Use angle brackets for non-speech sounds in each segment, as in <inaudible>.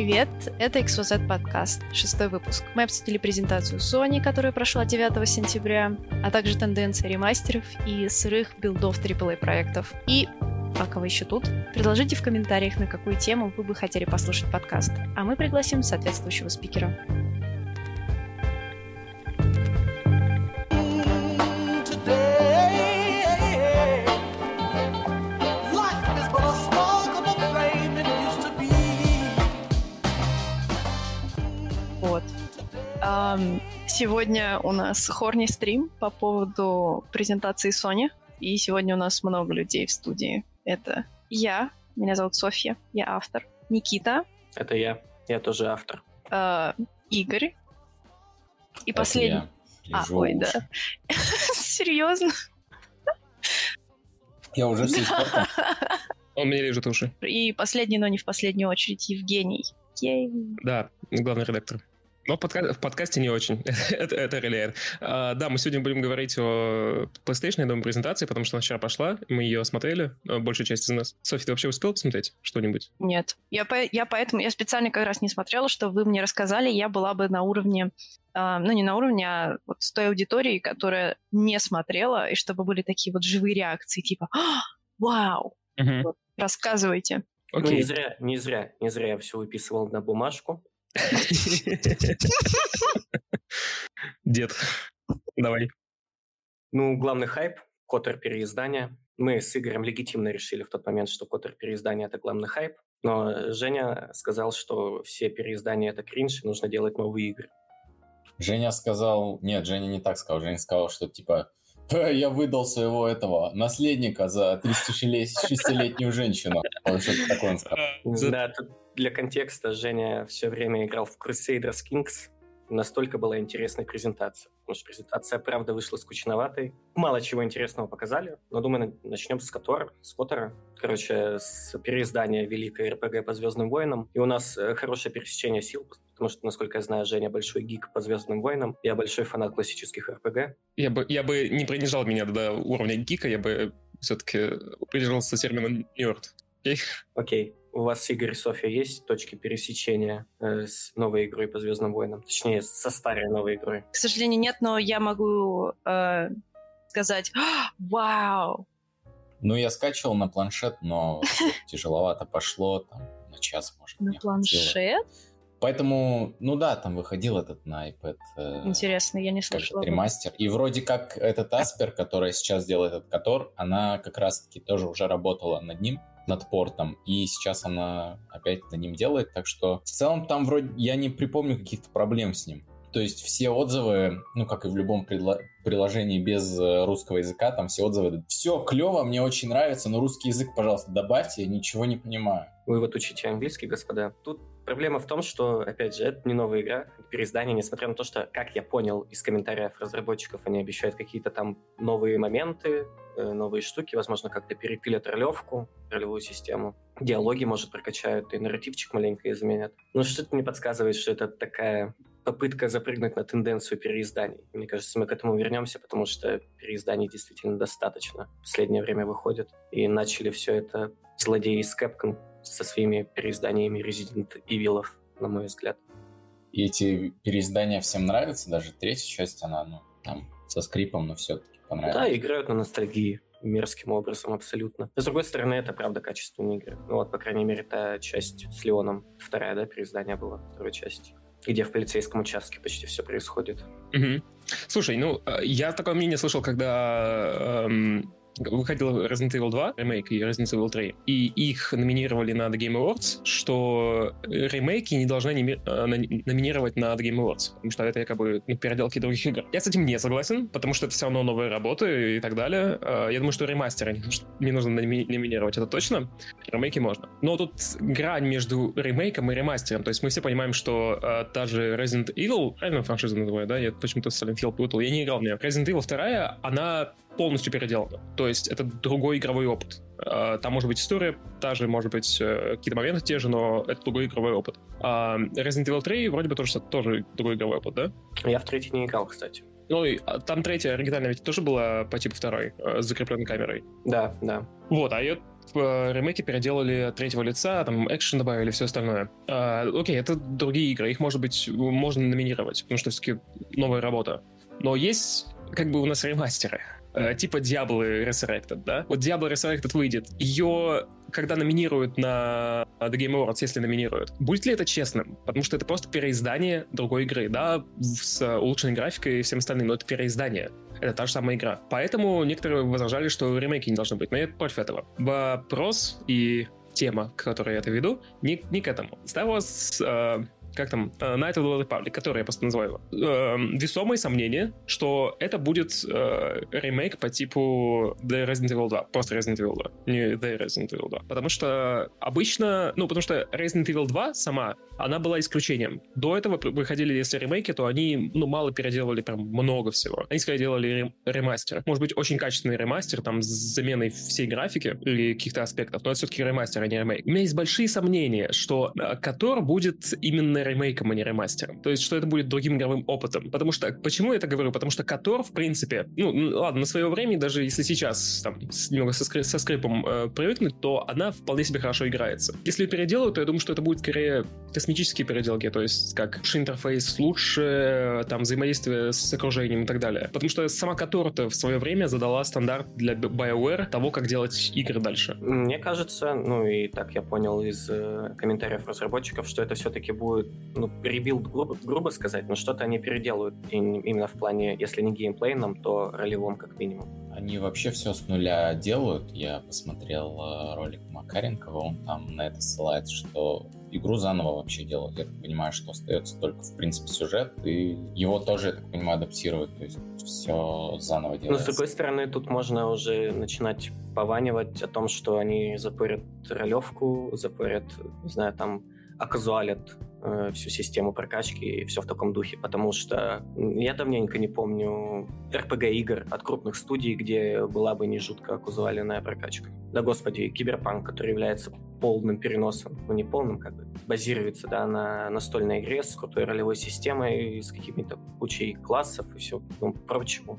привет! Это XYZ подкаст, шестой выпуск. Мы обсудили презентацию Sony, которая прошла 9 сентября, а также тенденции ремастеров и сырых билдов AAA проектов. И пока вы еще тут, предложите в комментариях, на какую тему вы бы хотели послушать подкаст, а мы пригласим соответствующего спикера. Сегодня у нас хорни стрим по поводу презентации Sony. И сегодня у нас много людей в студии. Это я, меня зовут Софья, я автор. Никита, Это я. Я тоже автор. а, Игорь. И Это последний... я. А, ой, уши. да. <laughs> Серьезно? Я уже с. <laughs> Он мне режет уши. И последний, но не в последнюю очередь, Евгений. Ей. Да, главный редактор. Но в, подка- в подкасте не очень. <laughs> это, это реляет. А, да, мы сегодня будем говорить о PlayStation новой презентации, потому что она вчера пошла, мы ее смотрели, э, большая часть из нас. Софья, ты вообще успел посмотреть что-нибудь? Нет. Я, по- я поэтому, я специально как раз не смотрела, что вы мне рассказали, я была бы на уровне, а, ну не на уровне, а вот с той аудиторией, которая не смотрела, и чтобы были такие вот живые реакции, типа «А, «Вау!» Вот, Рассказывайте. Ну, не Окей. зря, не зря, не зря я все выписывал на бумажку. Дед, давай. Ну, главный хайп – Котор переиздания. Мы с Игорем легитимно решили в тот момент, что Котор переиздания – это главный хайп. Но Женя сказал, что все переиздания – это кринж, и нужно делать новые игры. Женя сказал... Нет, Женя не так сказал. Женя сказал, что типа «Ха, <laughs> я выдал своего этого наследника за 36-летнюю женщину. Да, тут для контекста Женя все время играл в Crusaders Kings. Настолько была интересная презентация. Потому что презентация, правда, вышла скучноватой. Мало чего интересного показали. Но, думаю, на- начнем с Котора, с Котора. Короче, с переиздания великой РПГ по Звездным войнам. И у нас э, хорошее пересечение сил, потому что, насколько я знаю, Женя большой гик по Звездным войнам. Я большой фанат классических РПГ. Я бы, я бы не принижал меня до уровня гика, я бы все-таки придержался термина нерд. Окей? Окей. У вас, Игорь и Софья, есть точки пересечения э, с новой игрой по Звездным войнам? Точнее, со старой новой игрой. К сожалению, нет, но я могу э, сказать «А, «Вау!» Ну, я скачивал на планшет, но <laughs> тяжеловато пошло. Там на час, может, На планшет? Поэтому, ну да, там выходил этот на iPad. э, Интересно, я не слышала. ремастер. И вроде как этот Аспер, который сейчас делает этот Котор, она как раз-таки тоже уже работала над ним, над портом, и сейчас она опять над ним делает, так что в целом там вроде я не припомню каких-то проблем с ним. То есть все отзывы, ну как и в любом приложении без э, русского языка, там все отзывы, все клево, мне очень нравится, но русский язык, пожалуйста, добавьте, я ничего не понимаю. Вы вот учите английский, господа. Тут проблема в том, что, опять же, это не новая игра, переиздание, несмотря на то, что, как я понял из комментариев разработчиков, они обещают какие-то там новые моменты, э, новые штуки, возможно, как-то перепилят ролевку, ролевую систему. Диалоги, может, прокачают, и нарративчик маленько изменят. Но что-то мне подсказывает, что это такая попытка запрыгнуть на тенденцию переизданий. Мне кажется, мы к этому вернемся, потому что переизданий действительно достаточно. В последнее время выходит. И начали все это злодеи из Capcom со своими переизданиями Resident Evil, на мой взгляд. И эти переиздания всем нравятся, даже третья часть, она, ну, там, со скрипом, но все-таки понравилась. Да, играют на ностальгии мерзким образом абсолютно. Но, с другой стороны, это правда качественные игры. Ну вот, по крайней мере, та часть с Леоном, вторая, да, переиздание было, второй части, где в полицейском участке почти все происходит. Мгм. Слушай, ну, э, я такое мнение слышал, когда эм, выходил Resident Evil 2 ремейк и Resident Evil 3, и их номинировали на The Game Awards, что ремейки не должны э, номинировать на The Game Awards, потому что это якобы ну, переделки других игр. Я с этим не согласен, потому что это все равно новые работы и так далее. Э, Я думаю, что ремастеры не нужно- номинировать, это точно. Ремейки можно. Но тут грань между ремейком и ремастером. То есть мы все понимаем, что э, та же Resident Evil, правильно франшизу называю, да? Я почему-то Silent Hill путал. Я не играл в нее. Resident Evil 2, она полностью переделана. То есть это другой игровой опыт. Э, Там может быть история та же, может быть э, какие-то моменты те же, но это другой игровой опыт. А Resident Evil 3 вроде бы тоже, тоже другой игровой опыт, да? Я в третий не играл, кстати. Ну и а, там третья оригинальная ведь тоже была по типу второй, э, с закрепленной камерой. Да, да. Вот, а ее в э, ремейке переделали от третьего лица, там экшен добавили, все остальное. А, окей, это другие игры, их, может быть, можно номинировать, потому что все-таки новая работа. Но есть как бы у нас ремастеры. Э, типа Diablo Resurrected, да? Вот Diablo Resurrected выйдет. Ее когда номинируют на The Game Awards, если номинируют, будет ли это честным? Потому что это просто переиздание другой игры, да, с улучшенной графикой и всем остальным, но это переиздание. Это та же самая игра. Поэтому некоторые возражали, что ремейки не должны быть, но я против этого. Вопрос и тема, к которой я это веду, не, не к этому. Star Wars э, как там, uh, Night of the Republic, который я просто называю, uh, весомые сомнения, что это будет uh, ремейк по типу The Resident Evil 2, просто Resident Evil 2, не The Resident Evil 2. Потому что обычно, ну, потому что Resident Evil 2 сама, она была исключением. До этого выходили, если ремейки, то они, ну, мало переделывали прям много всего. Они, скорее, делали ремастер. Может быть, очень качественный ремастер, там, с заменой всей графики или каких-то аспектов, но это все-таки ремастер, а не ремейк. У меня есть большие сомнения, что Котор будет именно ремейком, а не ремастером. То есть, что это будет другим игровым опытом. Потому что, почему я это говорю? Потому что Котор, в принципе, ну, ладно, на свое время, даже если сейчас там немного со, скрип, со скрипом э, привыкнуть, то она вполне себе хорошо играется. Если переделают, то я думаю, что это будет скорее косметические переделки, то есть как интерфейс, лучше там взаимодействие с окружением и так далее. Потому что сама Котор-то в свое время задала стандарт для BioWare того, как делать игры дальше. Мне кажется, ну и так я понял из э, комментариев разработчиков, что это все-таки будет ну, rebuild, грубо, грубо сказать, но что-то они переделают именно в плане, если не геймплейном, то ролевом как минимум. Они вообще все с нуля делают. Я посмотрел э, ролик Макаренкова, он там на это ссылается, что игру заново вообще делают. Я так понимаю, что остается только, в принципе, сюжет, и его тоже, я так понимаю, адаптировать, то есть все заново делать. Но, с другой стороны, тут можно уже начинать пованивать о том, что они запорят ролевку, запорят, не знаю, там, оказуалят э, всю систему прокачки и все в таком духе, потому что я давненько не помню RPG-игр от крупных студий, где была бы не жутко оказуаленная прокачка. Да господи, Киберпанк, который является полным переносом, ну не полным, как бы, базируется да, на настольной игре с крутой ролевой системой, с какими-то кучей классов и все ну, прочего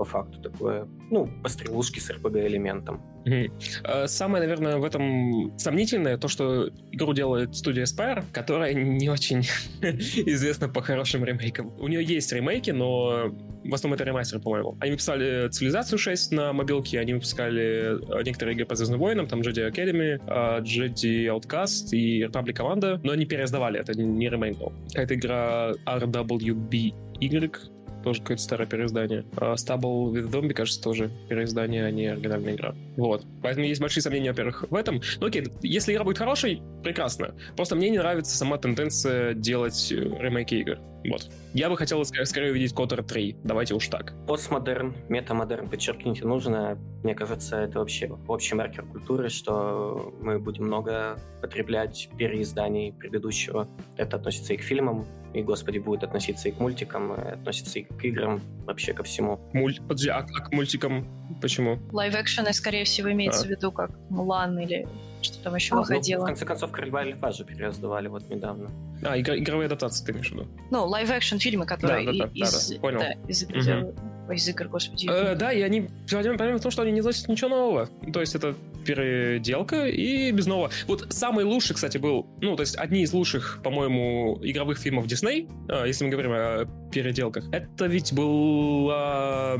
по факту такое, ну, пострелушки с RPG-элементом. Э, самое, наверное, в этом сомнительное то, что игру делает студия Spire, которая не очень <laughs> известна по хорошим ремейкам. У нее есть ремейки, но в основном это ремастер, по-моему. Они выпускали Цивилизацию 6 на мобилке, они выпускали э, некоторые игры по Звездным войнам, там Jedi Academy, Jedi Outcast и Republic Commando, но они переиздавали, это не ремейк был. Какая-то игра RWB Y, тоже какое-то старое переиздание. А Stable with Zombie, кажется, тоже переиздание, а не оригинальная игра. Вот. Поэтому есть большие сомнения, во-первых, в этом. Ну окей, если игра будет хорошей, прекрасно. Просто мне не нравится сама тенденция делать э, ремейки игр. Вот. Я бы хотел скорее, скорее увидеть Котор 3. Давайте уж так. Постмодерн, метамодерн, подчеркните, нужно. Мне кажется, это вообще общий маркер культуры, что мы будем много потреблять переизданий предыдущего. Это относится и к фильмам, и, господи, будет относиться и к мультикам, и относится и к играм, вообще ко всему. Мульт... Подожди, а, а к мультикам почему? Лайв-экшены, скорее всего, имеется а. в виду как Мулан или что там еще а, выходило. Ну, в конце концов, Короля Льва же переиздавали вот недавно. А, игр, игровые адаптации ты имеешь в виду? Ну, live-action фильмы, которые да, да, да, из, да, да. Понял. Да, из угу. Из игр, господи. Э, да, и они... Проблема в том, что они не носят ничего нового. То есть это переделка и без нового. Вот самый лучший, кстати, был... Ну, то есть одни из лучших, по-моему, игровых фильмов Дисней, э, если мы говорим о переделках, это ведь был... Э,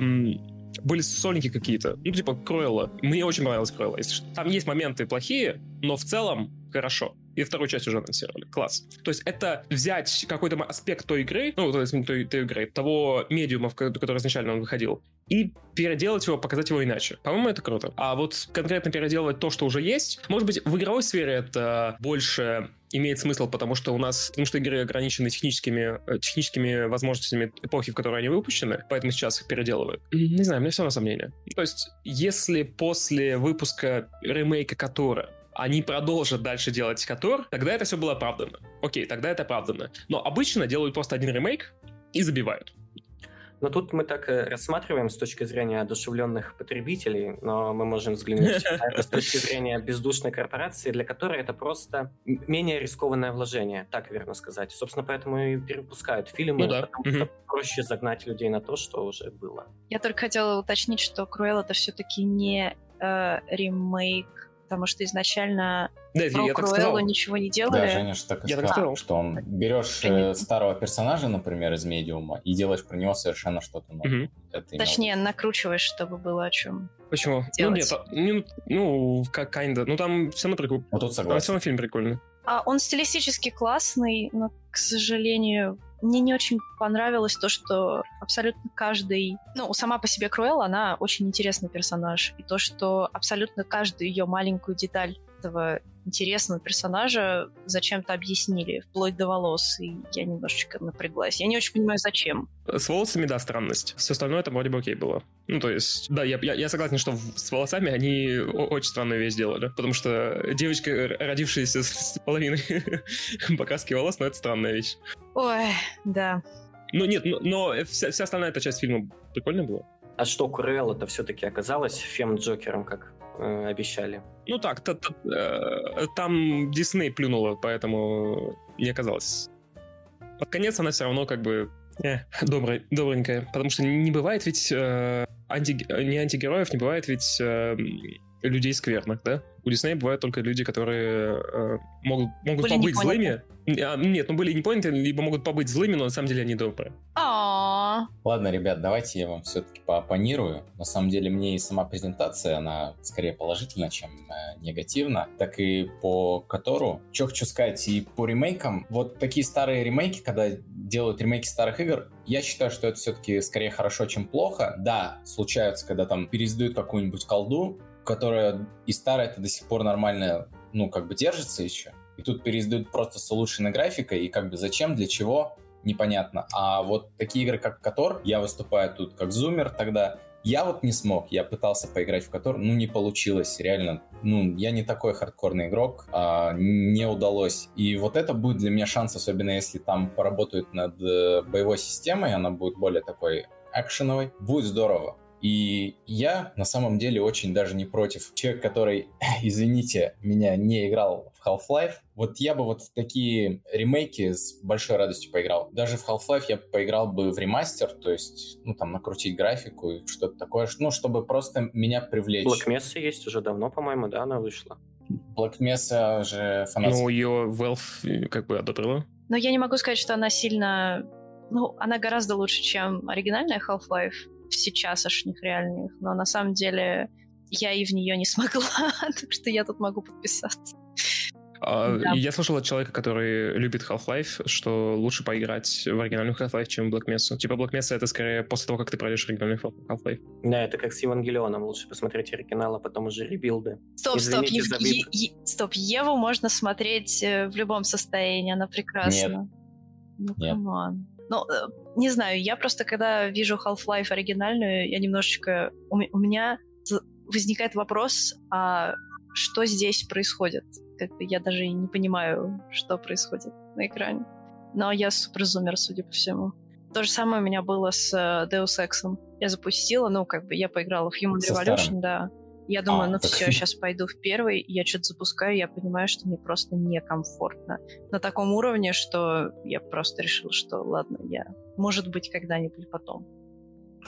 были сольники какие-то. Ну, типа Круэлла. Мне очень. Если что. Там есть моменты плохие, но в целом хорошо. И вторую часть уже анонсировали. Класс. То есть это взять какой-то аспект той игры, ну, то есть той, той игры, того медиума, в который изначально он выходил, и переделать его, показать его иначе. По-моему, это круто. А вот конкретно переделывать то, что уже есть, может быть, в игровой сфере это больше имеет смысл, потому что у нас, потому что игры ограничены техническими, э, техническими возможностями эпохи, в которой они выпущены, поэтому сейчас их переделывают. Не знаю, у меня все на сомнение. То есть, если после выпуска ремейка Котора они продолжат дальше делать Котор, тогда это все было оправдано. Окей, тогда это оправдано. Но обычно делают просто один ремейк и забивают. Но тут мы так э, рассматриваем с точки зрения одушевленных потребителей, но мы можем взглянуть <laughs> с точки зрения бездушной корпорации, для которой это просто менее рискованное вложение, так верно сказать. Собственно, поэтому и перепускают фильмы, ну, да. потому что проще загнать людей на то, что уже было. Я только хотела уточнить, что Круэлл это все-таки не э, ремейк потому что изначально Да, про я так сказал. Круэллу ничего не Да, делали. Женя же так и Я так сказал, сказал. что он берешь э, Конечно. старого персонажа, например, из медиума, и делаешь про него совершенно что-то новое. Мгм. Это Точнее, накручиваешь, чтобы было о чем. Почему? делать. Ну, нет, а- ну, ну, как kinda. Ну, там все равно прикольно. Ну, тут Там согласен. все равно фильм прикольный. А он стилистически классный, но, к сожалению, мне не очень понравилось то, что абсолютно каждый... Ну, сама по себе Круэлла, она очень интересный персонаж. И то, что абсолютно каждую ее маленькую деталь этого интересного персонажа зачем-то объяснили, вплоть до волос. И я немножечко напряглась. Я не очень понимаю, зачем. С волосами, да, странность. Все остальное там вроде бы окей было. Ну, то есть, да, я, я, я согласен, что в- с волосами они очень странную вещь сделали. Потому что девочка, родившаяся с, с половиной <laughs> покраски волос, ну, это странная вещь. Ой, да. Ну, нет, но, но вся, вся остальная эта часть фильма прикольная была. А что, Курелла-то все-таки оказалась фем-джокером, как э, обещали? Ну так, та- та- э, там Дисней плюнула, поэтому не оказалось. Под конец она все равно как бы э, добрый, добренькая. Потому что не бывает ведь э, анти- не антигероев, не бывает ведь э, людей скверных, да? У Диснея бывают только люди, которые э, могут, могут Были побыть злыми. А, нет, ну были не поняты, либо могут побыть злыми, но на самом деле они добрые. Ладно, ребят, давайте я вам все-таки поопонирую. На самом деле мне и сама презентация, она скорее положительна, чем э, негативна. Так и по Котору. Что хочу сказать, и по ремейкам. Вот такие старые ремейки, когда делают ремейки старых игр, я считаю, что это все-таки скорее хорошо, чем плохо. Да, случаются, когда там переиздают какую-нибудь колду, которая и старая это до сих пор нормально, ну, как бы держится еще. И тут переиздают просто с улучшенной графикой, и как бы зачем, для чего, непонятно. А вот такие игры, как Котор, я выступаю тут как зумер тогда, я вот не смог, я пытался поиграть в Котор, ну не получилось, реально. Ну, я не такой хардкорный игрок, а, не удалось. И вот это будет для меня шанс, особенно если там поработают над э, боевой системой, она будет более такой экшеновой, будет здорово. И я на самом деле очень даже не против. Человек, который, <laughs> извините, меня не играл в Half-Life, вот я бы вот в такие ремейки с большой радостью поиграл. Даже в Half-Life я поиграл бы в ремастер, то есть, ну, там, накрутить графику и что-то такое, ну, чтобы просто меня привлечь. Black Mesa есть уже давно, по-моему, да, она вышла. Black Mesa же фанат... Ну, ее Valve э, как бы одобрила. но я не могу сказать, что она сильно... Ну, она гораздо лучше, чем оригинальная Half-Life сейчасшних реальных, но на самом деле я и в нее не смогла, <laughs> так что я тут могу подписаться. А, Да. Я слышал от человека, который любит Half-Life, что лучше поиграть в оригинальную Half-Life, чем в Black Mesa. Типа Black Mesa это скорее после того, как ты пройдешь оригинальный Half-Life. Да, это как с Евангелионом. Лучше посмотреть оригинал, а потом уже ребилды. Стоп, стоп, Ев- Е- стоп, Еву можно смотреть э, в любом состоянии, она прекрасна. Ну, Нет. come on. Ну, э, не знаю, я просто, когда вижу Half-Life оригинальную, я немножечко... У, у меня возникает вопрос, а что здесь происходит? Как я даже не понимаю, что происходит на экране. Но я суперзумер, судя по всему. То же самое у меня было с э, Deus Ex. Я запустила, ну, как бы я поиграла в Human Со Revolution, старым? да. Я думаю, А, ну так- все, сейчас пойду в первый, я что-то запускаю, я понимаю, что мне просто некомфортно. На таком уровне, что я просто решила, что ладно, я, может быть, когда-нибудь потом.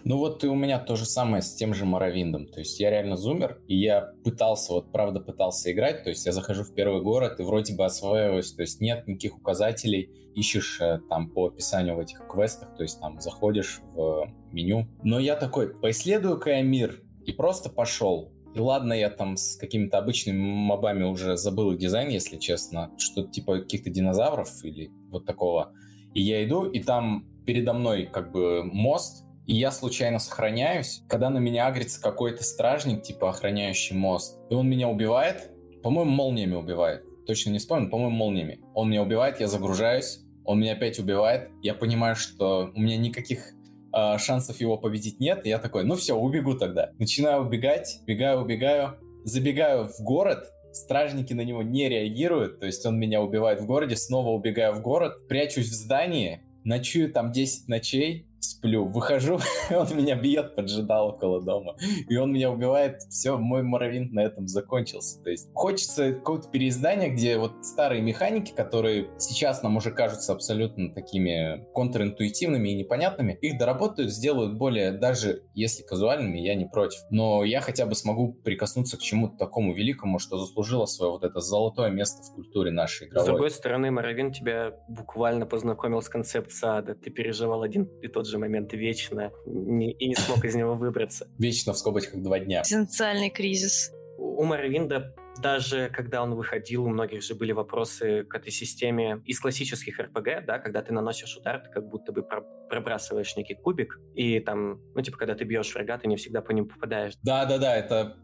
Ну вот и у меня то же самое с тем же Моровиндом. То есть я реально зумер, и я пытался, вот правда пытался играть. То есть я захожу в первый город и вроде бы осваиваюсь. То есть нет никаких указателей. Ищешь э, там по описанию в этих квестах. То есть там заходишь в меню. Но я такой, поисследую-ка я мир. И просто пошел. И ладно, я там с какими-то обычными мобами уже забыл их дизайн, если честно. Что-то типа каких-то динозавров или вот такого. И я иду, и там передо мной как бы мост, и я случайно сохраняюсь, когда на меня агрится какой-то стражник, типа охраняющий мост, и он меня убивает, по-моему, молниями убивает. Точно не вспомню, по-моему, молниями. Он меня убивает, я загружаюсь, он меня опять убивает, я понимаю, что у меня никаких э, шансов его победить нет, и я такой, ну все, убегу тогда. Начинаю убегать, убегаю, убегаю, забегаю в город, стражники на него не реагируют, то есть он меня убивает в городе, снова убегаю в город, прячусь в здании, ночую там 10 ночей, сплю. Выхожу, <laughs> он меня бьет, поджидал около дома. И он меня убивает. Все, мой Моровинт на этом закончился. То есть хочется какого-то переиздания, где вот старые механики, которые сейчас нам уже кажутся абсолютно такими контринтуитивными и непонятными, их доработают, сделают более, даже если казуальными, я не против. Но я хотя бы смогу прикоснуться к чему-то такому великому, что заслужило свое вот это золотое место в культуре нашей игровой. С другой стороны, Моровин тебя буквально познакомил с концепцией ада. Ты переживал один и тот же момент вечно не, и не смог из него выбраться. Вечно в скобочках два дня. Экзистенциальный кризис. У Моровинда даже когда он выходил, у многих же были вопросы к этой системе из классических РПГ, да, когда ты наносишь удар, ты как будто бы пробрасываешь некий кубик, и там, ну, типа, когда ты бьешь врага, ты не всегда по ним попадаешь. Да-да-да, это...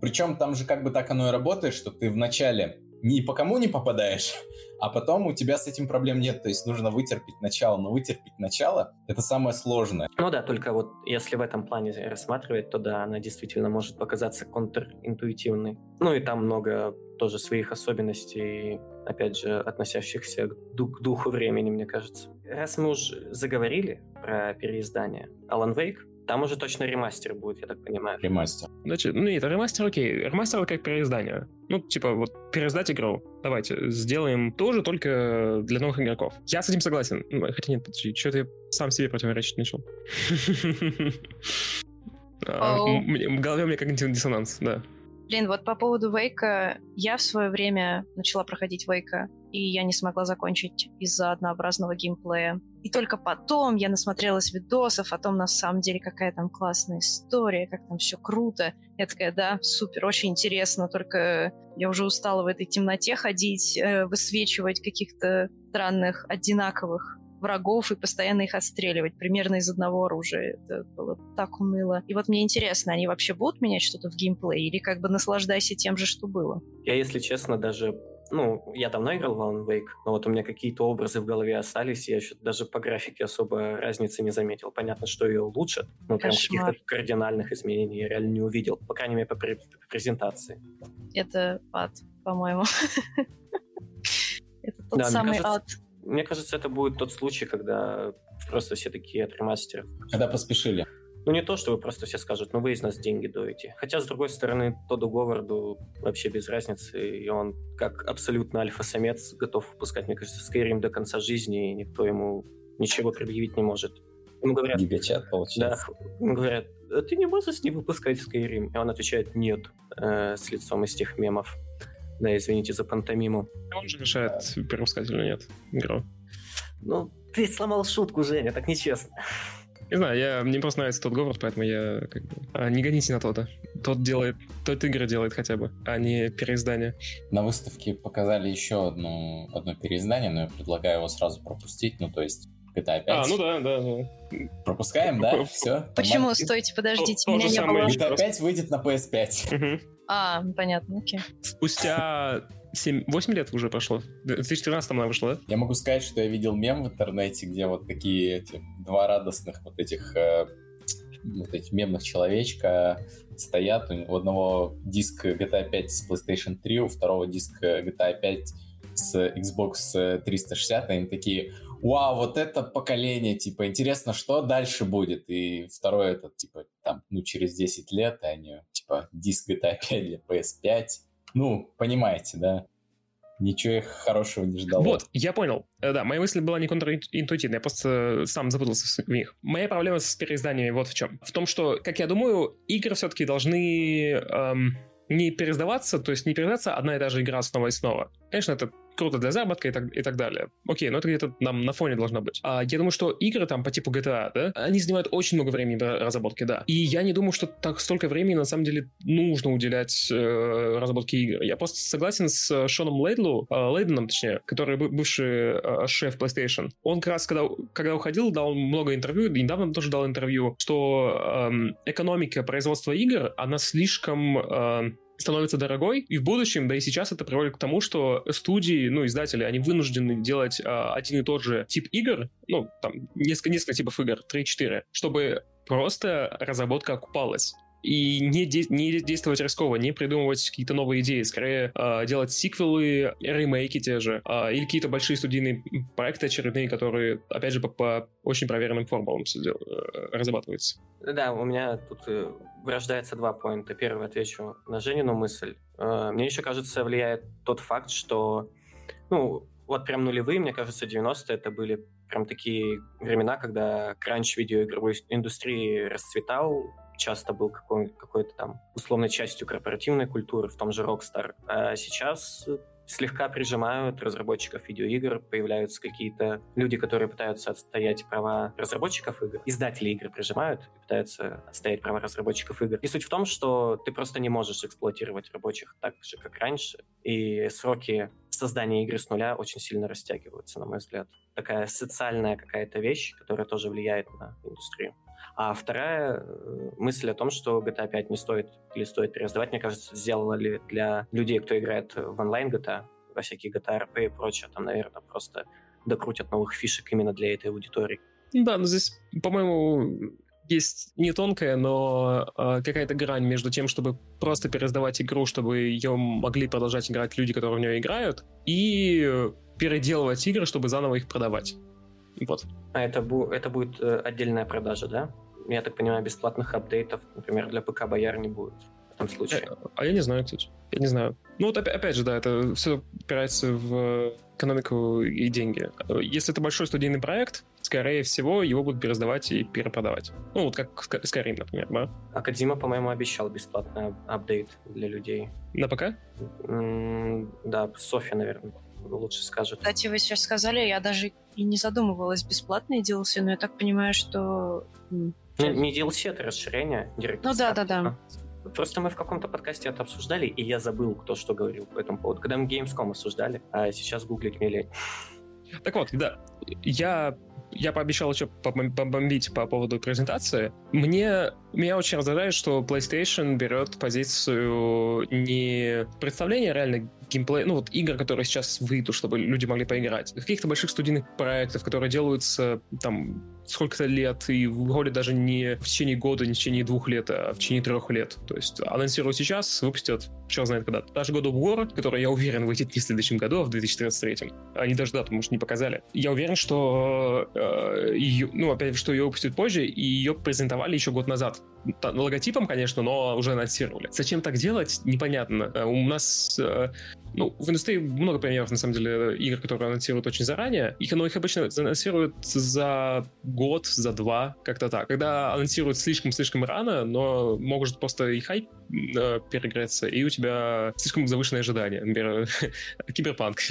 Причем там же как бы так оно и работает, что ты вначале ни по кому не попадаешь, <laughs> а потом у тебя с этим проблем нет. То есть нужно вытерпеть начало. Но вытерпеть начало — это самое сложное. Ну да, только вот если в этом плане рассматривать, то да, она действительно может показаться контринтуитивной. Ну и там много тоже своих особенностей, опять же, относящихся к, духу времени, мне кажется. Раз мы уже заговорили про переиздание, Alan Wake там уже точно ремастер будет, я так понимаю. Ремастер. Значит, ну нет, ремастер окей. Ремастер как переиздание. Ну, типа, вот, переиздать игру. Давайте, сделаем тоже, только для новых игроков. Я с этим согласен. Ну, хотя нет, подожди, что-то я сам себе противоречить начал. <laughs> А, в голове у меня когнитивный диссонанс, да. Блин, вот по поводу Вейка, я в свое время начала проходить Вейка, и я не смогла закончить из-за однообразного геймплея. И только потом я насмотрелась видосов о том, на самом деле, какая там классная история, как там все круто. Я такая, да, супер, очень интересно, только я уже устала в этой темноте ходить, э, высвечивать каких-то странных, одинаковых врагов и постоянно их отстреливать, примерно из одного оружия. Это было так уныло. И вот мне интересно, они вообще будут менять что-то в геймплее или как бы наслаждайся тем же, что было? Я, если честно, даже ну, я давно играл в Alan Wake, но вот у меня какие-то образы в голове остались, и я еще даже по графике особо разницы не заметил. Понятно, что ее улучшат, но прям каких-то кардинальных изменений я реально не увидел, по крайней мере, по, пр- по презентации. Это ад, по-моему. <laughs> Это тот самый ад. Мне кажется, это будет тот случай, когда просто все такие от ремастеров. Когда поспешили. Ну, не то, чтобы просто все скажут, ну, вы из нас деньги доите. Хотя, с другой стороны, Тоду Говарду вообще без разницы, и он как абсолютно альфа-самец готов выпускать, мне кажется, Skyrim до конца жизни, и никто ему ничего предъявить не может. Ему говорят... Гигачат, получается. Да, ему говорят, а ты не можешь не выпускать Skyrim? И он отвечает, нет, э, с лицом из тех мемов. Да, извините за пантомиму. Он же решает, перепускать или нет игру. Ну, ты сломал шутку, Женя, так нечестно. Не знаю, я, мне просто нравится тот Говард, поэтому я как бы... А, не гоните на Тода. Тот делает... Тот игры делает хотя бы, а не переиздание. На выставке показали еще одну, одно переиздание, но я предлагаю его сразу пропустить, ну то есть GTA 5. А, ну да, да, да. Пропускаем, да? <laughs> Все? Почему? Стойте, подождите, меня не было. GTA 5 выйдет на PS5. А, понятно, окей. Спустя 7, 8 лет уже прошло. В 2013 она вышла, да? Я могу сказать, что я видел мем в интернете, где вот такие эти, два радостных вот этих э, вот этих мемных человечка стоят. У одного диск GTA 5 с PlayStation 3, у второго диск GTA 5 с Xbox 360, и они такие, вау, вот это поколение, типа, интересно, что дальше будет? И второй этот, типа, там, ну, через 10 лет, и они, типа, диск GTA 5 для PS5, ну, понимаете, да? Ничего их хорошего не ждал. Вот, я понял. Э, да, моя мысль была не контринтуитивная, я просто сам запутался в них. Моя проблема с переизданиями вот в чем. В том, что, как я думаю, игры все-таки должны эм, не переиздаваться, то есть не переиздаться одна и та же игра снова и снова. Конечно, это круто для заработка и так, и так далее. Окей, но это где-то нам на фоне должно быть. А я думаю, что игры там по типу GTA, да, они занимают очень много времени для разработки, да. И я не думаю, что так столько времени на самом деле нужно уделять э, разработке игр. Я просто согласен с Шоном Лейдлу, э, Лейденом, точнее, который бывший э, шеф PlayStation. Он как раз, когда, когда уходил, дал много интервью, недавно тоже дал интервью, что э, экономика производства игр, она слишком э, становится дорогой, и в будущем, да и сейчас это приводит к тому, что студии, ну, издатели, они вынуждены делать а, один и тот же тип игр, ну, там, несколько, несколько типов игр, 3-4, чтобы просто разработка окупалась. И не, де- не действовать рисково, не придумывать какие-то новые идеи, скорее э, делать сиквелы, ремейки те же, э, или какие-то большие студийные проекты очередные, которые, опять же, по, по очень проверенным формулам дел- э, разрабатываются. Да, у меня тут э, рождается два поинта. Первый отвечу на Женину мысль. Э, мне еще кажется, влияет тот факт, что, ну, вот прям нулевые, мне кажется, 90-е это были прям такие времена, когда кранч видеоигровой индустрии расцветал, часто был какой- какой-то там условной частью корпоративной культуры, в том же Rockstar. А сейчас слегка прижимают разработчиков видеоигр, появляются какие-то люди, которые пытаются отстоять права разработчиков игр. Издатели игр прижимают и пытаются отстоять права разработчиков игр. И суть в том, что ты просто не можешь эксплуатировать рабочих так же, как раньше, и сроки создания игры с нуля очень сильно растягиваются, на мой взгляд. Такая социальная какая-то вещь, которая тоже влияет на индустрию. А вторая э, мысль о том, что GTA 5 не стоит или стоит переиздавать, мне кажется, сделали для людей, кто играет в онлайн GTA, во всякие GTA RP и прочее, там, наверное, просто докрутят новых фишек именно для этой аудитории. Да, но здесь, по-моему, есть не тонкая, но э, какая-то грань между тем, чтобы просто переиздавать игру, чтобы ее могли продолжать играть люди, которые в нее играют, и переделывать игры, чтобы заново их продавать. Вот. А это, бу- это будет э, отдельная продажа, да? Я так понимаю, бесплатных апдейтов, например, для ПК Бояр не будет в этом случае. Э, А я не знаю, кстати. Я не знаю. Ну вот опять, же, да, это все упирается в экономику и деньги. Если это большой студийный проект, скорее всего, его будут переиздавать и перепродавать. Ну, вот как Skyrim, например, да? А Кодзима, по-моему, обещал бесплатный ап- апдейт для людей. На ПК? М, Да, Софья, наверное, лучше скажет. Кстати, вы сейчас сказали, я даже и не задумывалась, бесплатный DLC, но я так понимаю, что... Ну, не DLC, это расширение. Ну да, да, да. Просто мы в каком-то подкасте это обсуждали, и я забыл, кто что говорил по этому поводу. Когда мы Gamescom обсуждали, а сейчас гуглить мне лень. Так вот, да, я, я пообещал еще побом- побомбить по поводу презентации. Мне, меня очень раздражает, что PlayStation берет позицию не представления реально геймплея, ну вот игр, которые сейчас выйдут, чтобы люди могли поиграть, каких-то больших студийных проектов, которые делаются там сколько-то лет и выходят даже не в течение года, не в течение двух лет, а в течение трех лет. То есть анонсируют сейчас, выпустят, черт знает когда. Даже God of War, который, я уверен, выйдет не в следующем году, а в 2033. Они даже дату, может, не показали. Я уверен, что э, ее, ну, опять, что ее выпустят позже, и ее презентовали еще год назад. Логотипом, конечно, но уже анонсировали. Зачем так делать, непонятно. Э, У нас э, ну, в индустрии много примеров, на самом деле, игр, которые анонсируют очень заранее. Их, но их обычно анонсируют за год, за два, как-то так. Когда анонсируют слишком-слишком рано, но может просто и хайп э, перегреться, и у тебя слишком завышенные ожидания. Например, <laughs> Киберпанк. <laughs>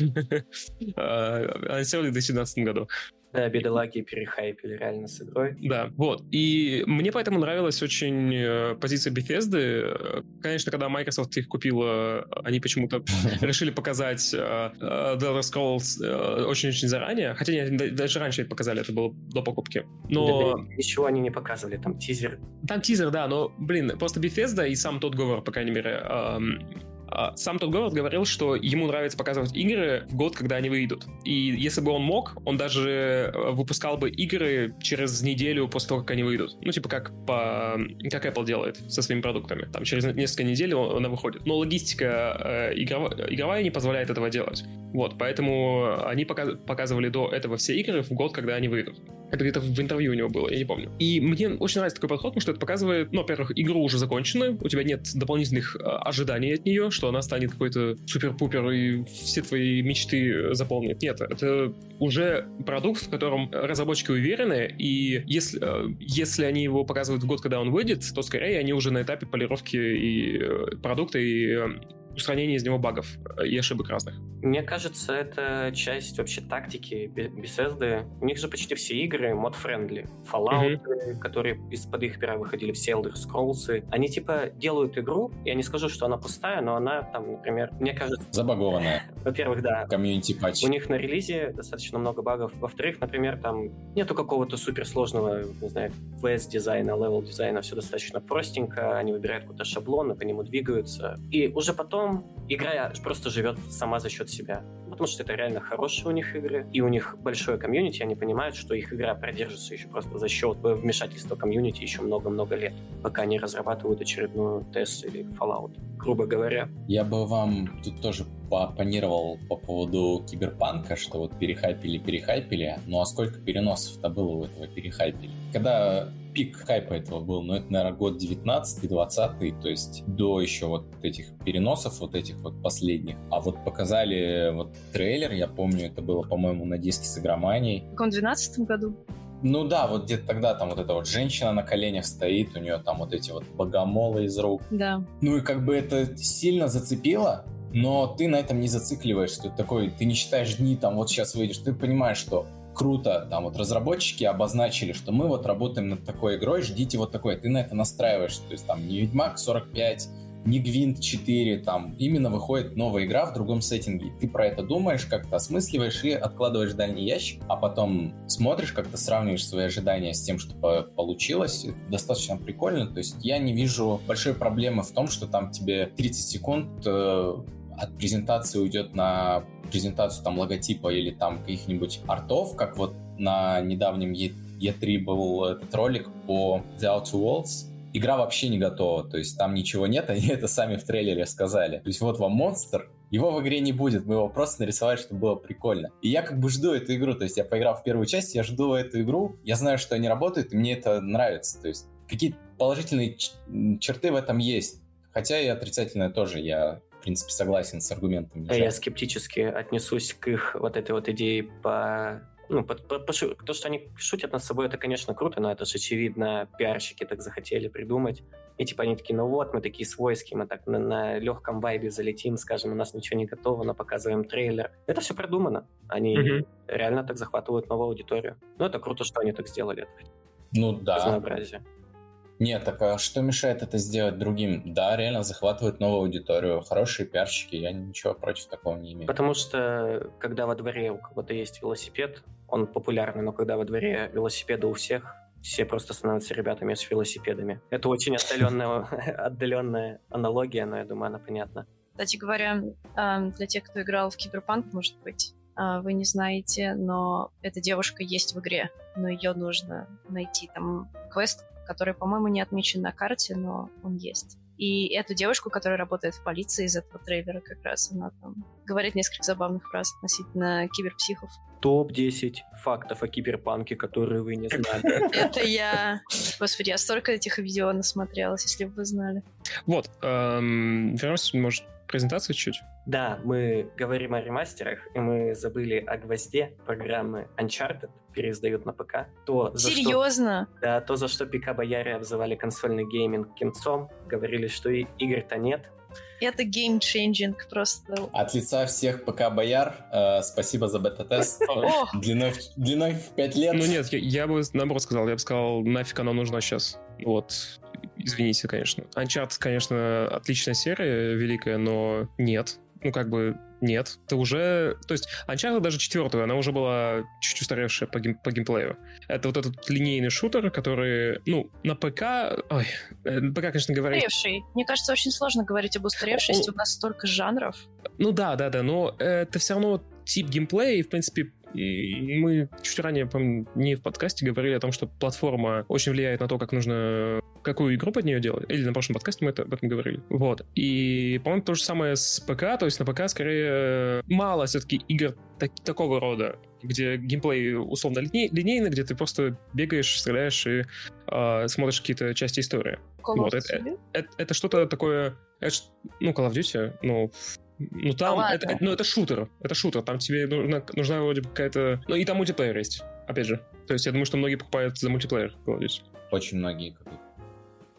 Э, Анонсировали в 2017 году. Да, бедолаги перехайпили реально с игрой. Да, вот. И мне поэтому нравилась очень э, позиция Bethesda. Э, Конечно, когда Microsoft их купила, они почему-то <laughs> решили показать э, The Elder Scrolls очень-очень заранее. Хотя да- даже раньше это показали, это было до покупки. Но ничего они не показывали, там тизер. там тизер, да, но, блин, просто Bethesda и сам тот говор, по крайней мере, эм, сам тот город говорил, что ему нравится показывать игры в год, когда они выйдут. И если бы он мог, он даже э, выпускал бы игры через неделю после того, как они выйдут. Ну, типа как по как Apple делает со своими продуктами. Там через несколько недель он- она выходит. Но логистика э, игрово- игровая не позволяет этого делать. Вот, поэтому они пока- показывали до этого все игры в год, когда они выйдут. Это где-то в интервью у него было, я не помню. И мне очень нравится такой подход, потому что это показывает, ну, во-первых, игру уже закончена, у тебя нет дополнительных э, ожиданий от нее, что она станет какой-то супер-пупер и все твои мечты заполнит. Нет, это уже продукт, в котором разработчики уверены, и если, э, если они его показывают в год, когда он выйдет, то скорее они уже на этапе полировки и э, продукта, и э, устранения из него багов э, и ошибок разных. Мне кажется, это часть вообще тактики Bethesda. У них же почти все игры mod-friendly. Fallout, которые из-под их пера выходили, все Elder Scrolls. Они типа делают игру, я не скажу, что она пустая, но она там, например, мне кажется, Забагованная. <laughs> во-первых, да, Community patch. у них на релизе достаточно много багов. Во-вторых, например, там нету какого-то суперсложного, не знаю, квест-дизайна, левел-дизайна, все достаточно простенько, они выбирают какой-то шаблон, и по нему двигаются. И уже потом игра просто живет сама за счет себя. Потому что это реально хорошие у них игры, и у них большое комьюнити, они понимают, что их игра продержится еще просто за счет вмешательства комьюнити еще много-много лет, пока они разрабатывают очередную TES или Fallout, грубо говоря. Я бы вам тут тоже пооппонировал по поводу киберпанка, что вот перехайпили, перехайпили, ну а сколько переносов-то было у этого перехайпили? Когда пик хайпа этого был, но это, наверное, год 19-20, то есть до еще вот этих переносов, вот этих вот последних. А вот показали вот трейлер, я помню, это было, по-моему, на диске с игроманией. В каком 12 году? Ну да, вот где-то тогда там вот эта вот женщина на коленях стоит, у нее там вот эти вот богомолы из рук. Да. Ну и как бы это сильно зацепило, но ты на этом не зацикливаешься, ты такой, ты не считаешь дни, там вот сейчас выйдешь, ты понимаешь, что круто, там вот разработчики обозначили, что мы вот работаем над такой игрой, ждите вот такой, ты на это настраиваешься, то есть там не Ведьмак 45, не Гвинт 4, там именно выходит новая игра в другом сеттинге. Ты про это думаешь, как-то осмысливаешь и откладываешь в дальний ящик, а потом смотришь, как-то сравниваешь свои ожидания с тем, что получилось. Это достаточно прикольно. То есть я не вижу большой проблемы в том, что там тебе 30 секунд э, от презентации уйдет на презентацию там логотипа или там каких-нибудь артов, как вот на недавнем E3 был этот ролик по The Outer Worlds, игра вообще не готова, то есть там ничего нет, <laughs> они это сами в трейлере сказали. То есть вот вам монстр, его в игре не будет, мы его просто нарисовали, чтобы было прикольно. И я как бы жду эту игру, то есть я поиграл в первую часть, я жду эту игру, я знаю, что они работают, и мне это нравится, то есть какие-то положительные черты в этом есть. Хотя и отрицательное тоже, я принципе, согласен с аргументами. А я скептически отнесусь к их вот этой вот идее по ну, по, по, по, то, что они шутят над собой, это, конечно, круто, но это же, очевидно, пиарщики так захотели придумать. И типа они такие, ну вот, мы такие свойские, мы так на, на легком вайбе залетим, скажем, у нас ничего не готово, но показываем трейлер. Это все продумано. Они mm-hmm. реально так захватывают новую аудиторию. Ну, это круто, что они так сделали. Ну да. Разнообразие. Нет, так а что мешает это сделать другим? Да, реально захватывает новую аудиторию. Хорошие пиарщики, я ничего против такого не имею. Потому что, когда во дворе у кого-то есть велосипед, он популярный, но когда во дворе велосипеды у всех, все просто становятся ребятами с велосипедами. Это очень <laughs> отдаленная, отдаленная аналогия, но я думаю, она понятна. Кстати говоря, для тех, кто играл в Киберпанк, может быть, а, вы не знаете, но эта девушка есть в игре, но ее нужно найти. Там квест который, по-моему, не отмечен на карте, но он есть. И эту девушку, которая работает в полиции из этого трейлера, как раз она там говорит несколько забавных фраз относительно киберпсихов. Топ-10 фактов о киберпанке, которые вы не знали. <laughs> Это я... Господи, я столько этих видео насмотрелась, если бы вы знали. Вот. Эм, вернемся, может, презентацию чуть? Да, мы говорим о ремастерах, и мы забыли о гвозде программы Uncharted, переиздают на ПК. То, за Серьезно? Что, да, то, за что ПК-бояре обзывали консольный гейминг кинцом, говорили, что и игр-то нет, это game-changing просто. От лица всех ПК-бояр, э, спасибо за бета-тест. <laughs> длиной, длиной в 5 лет. Ну нет, я, я бы наоборот сказал, я бы сказал, нафиг оно нужно сейчас. Вот, извините, конечно. Uncharted, конечно, отличная серия, великая, но нет. Ну, как бы, нет. Ты уже... То есть, Uncharted даже четвертую, она уже была чуть устаревшая по, гейм... по геймплею. Это вот этот линейный шутер, который, ну, на ПК... Ой, э, на ПК, конечно, говорить... Устаревший. Мне кажется, очень сложно говорить об устаревшести. У нас столько жанров. Ну да, да, да, но это все равно тип геймплея, и, в принципе, и мы чуть ранее, помню, не в подкасте говорили о том, что платформа очень влияет на то, как нужно какую игру под нее делать. Или на прошлом подкасте мы это, об этом говорили. Вот. И, по-моему, то же самое с ПК. То есть на ПК скорее мало все-таки игр так, такого рода, где геймплей условно линей, линейный, где ты просто бегаешь, стреляешь и э, смотришь какие-то части истории. Call вот, это, это, это, это что-то такое... Это, ну, Call of Duty, ну, ну там, а это, ну это шутер, это шутер, там тебе нужна, нужна вроде какая-то... Ну и там мультиплеер есть, опять же. То есть я думаю, что многие покупают за мультиплеер Call of Duty. Очень многие.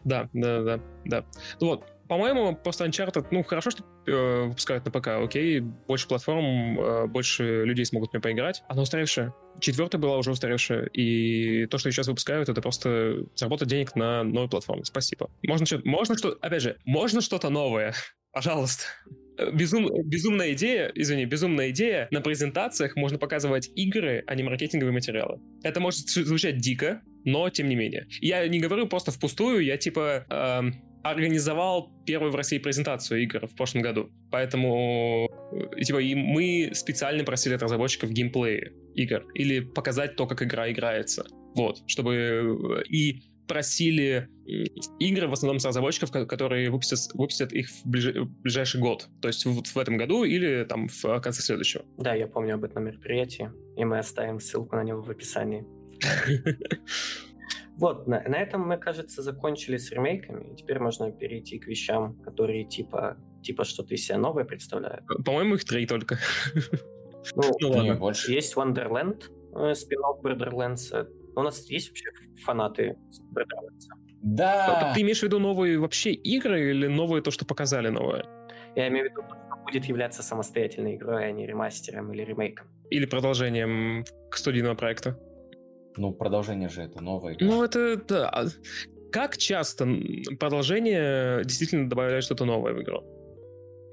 Да, да, да, да. Ну вот, по-моему, просто Uncharted, ну, хорошо, что э, выпускают на ПК, окей, больше платформ, э, больше людей смогут мне поиграть. Она устаревшая. Четвертая была уже устаревшая, и то, что сейчас выпускают, это просто заработать денег на новой платформе. Спасибо. Можно что можно что опять же, можно что-то новое. <laughs> Пожалуйста. Безум, безумная идея, извини, безумная идея, на презентациях можно показывать игры, а не маркетинговые материалы. Это может звучать дико, но тем не менее. Я не говорю просто впустую, я типа... Эм, организовал первую в России презентацию игр в прошлом году. Поэтому э, типа, и мы специально просили от разработчиков геймплея игр или показать то, как игра играется. Вот, чтобы... Э, и просили игры в основном с разработчиков, которые выпустят, выпустят их в, ближ... в ближайший год. То есть вот в этом году или там в конце следующего. Да, я помню об этом мероприятии, и мы оставим ссылку на него в описании. <laughs> Вот, на, на этом мы, кажется, закончили с ремейками. И теперь можно перейти к вещам, которые типа, типа что-то из себя новое представляют. По-моему, их три только. Ну, ну ладно. больше. Есть Wonderland, э, спин-офф У нас есть вообще фанаты Borderlands? Да. Ты имеешь в виду новые вообще игры или новые то, что показали новое? Я имею в виду, что будет являться самостоятельной игрой, а не ремастером или ремейком. Или продолжением к студийного проекта. Ну, продолжение же это новое. Ну, это, да. А как часто продолжение действительно добавляет что-то новое в игру?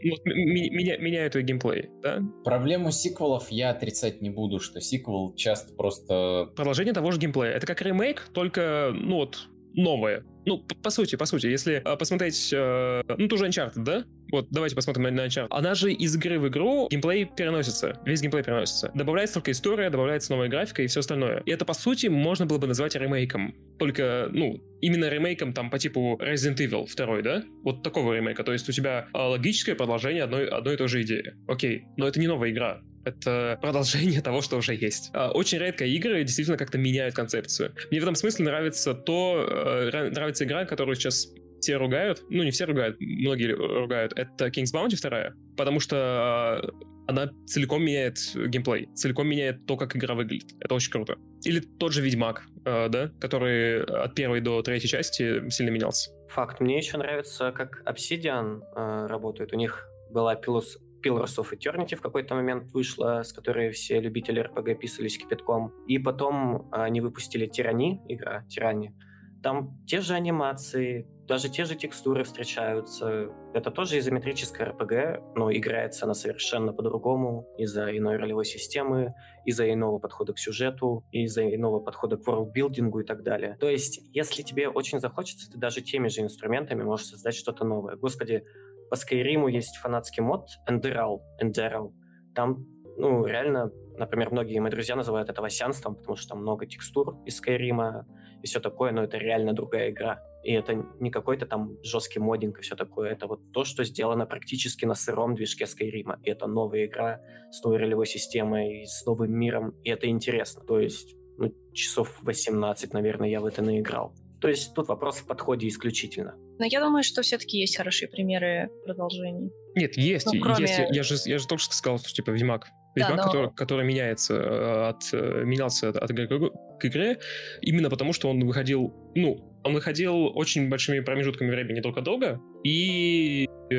Меня, меняют геймплей, да? Проблему сиквелов я отрицать не буду, что сиквел часто просто... Продолжение того же геймплея. Это как ремейк, только, ну вот, новое. Ну, по, по сути, по сути, если э, посмотреть, э, ну, ту же Uncharted, да? Вот, давайте посмотрим на, на Uncharted. Она же из игры в игру, геймплей переносится, весь геймплей переносится. Добавляется только история, добавляется новая графика и все остальное. И это, по сути, можно было бы назвать ремейком. Только, ну, именно ремейком там по типу Resident Evil 2, да? Вот такого ремейка. То есть у тебя э, логическое продолжение одной, одной и той же идеи. Окей, но это не новая игра это <laughs> продолжение того, что уже есть. А, очень редко игры действительно как-то меняют концепцию. Мне в этом смысле нравится то, э, нравится игра, которую сейчас все ругают, ну не все ругают, многие ругают, это King's Bounty 2, потому что э, она целиком меняет геймплей, целиком меняет то, как игра выглядит. Это очень круто. Или тот же Ведьмак, э, да, который от первой до третьей части сильно менялся. Факт. Мне еще нравится, как Obsidian э, работает. У них была Pillars, Pillars of Eternity в какой-то момент вышла, с которой все любители RPG писались кипятком. И потом они выпустили Тирани, игра Тирани. Там те же анимации, даже те же текстуры встречаются. Это тоже изометрическая RPG, но играется она совершенно по-другому из-за иной ролевой системы, из-за иного подхода к сюжету, из-за иного подхода к ворлдбилдингу и так далее. То есть, если тебе очень захочется, ты даже теми же инструментами можешь создать что-то новое. Господи, по Skyrim есть фанатский мод Enderal, Enderal. Там, ну, реально, например, многие мои друзья называют это васянством, потому что там много текстур из Skyrim и все такое, но это реально другая игра. И это не какой-то там жесткий моддинг и все такое. Это вот то, что сделано практически на сыром движке Skyrim. И это новая игра с новой ролевой системой, с новым миром. И это интересно. То есть ну, часов 18, наверное, я в это наиграл. То есть тут вопрос в подходе исключительно. Но я думаю, что все-таки есть хорошие примеры продолжений. Нет, есть. Ну, кроме... есть. Я же, я же только что сказал, что типа Ведьмак. Ведьмак, да, но... который, который меняется э, от, э, менялся от, от игры к игре, именно потому, что он выходил, ну, он выходил очень большими промежутками времени только долго, и э,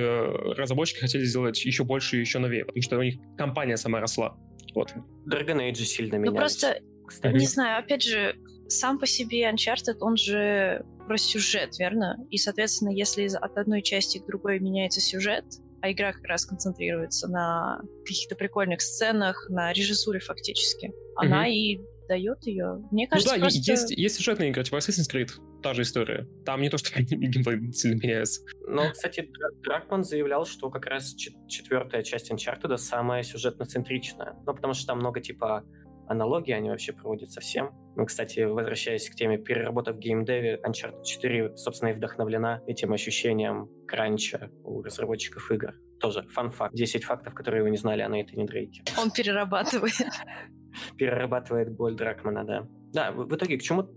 разработчики хотели сделать еще больше и еще новее, потому что у них компания сама росла. Вот. Dragon Age сильно менялись. Ну просто, кстати. не знаю, опять же, сам по себе Uncharted, он же про сюжет, верно? И, соответственно, если от одной части к другой меняется сюжет, а игра как раз концентрируется на каких-то прикольных сценах, на режиссуре фактически, она mm-hmm. и дает ее. Мне кажется, ну да, просто... есть, есть сюжетная игра, типа Assassin's Creed, та же история. Там не то, что геймплей сильно меняется. Но, кстати, Дракман заявлял, что как раз четвертая часть Uncharted самая сюжетно-центричная. Ну, потому что там много, типа, аналогии, они вообще проводят совсем. Ну, кстати, возвращаясь к теме переработок в геймдеве, Uncharted 4, собственно, и вдохновлена этим ощущением кранча у разработчиков игр. Тоже фан-факт. 10 фактов, которые вы не знали о Нейтане Дрейке. Он перерабатывает. <laughs> Перерабатывает боль Дракмана, да. Да, в итоге к чему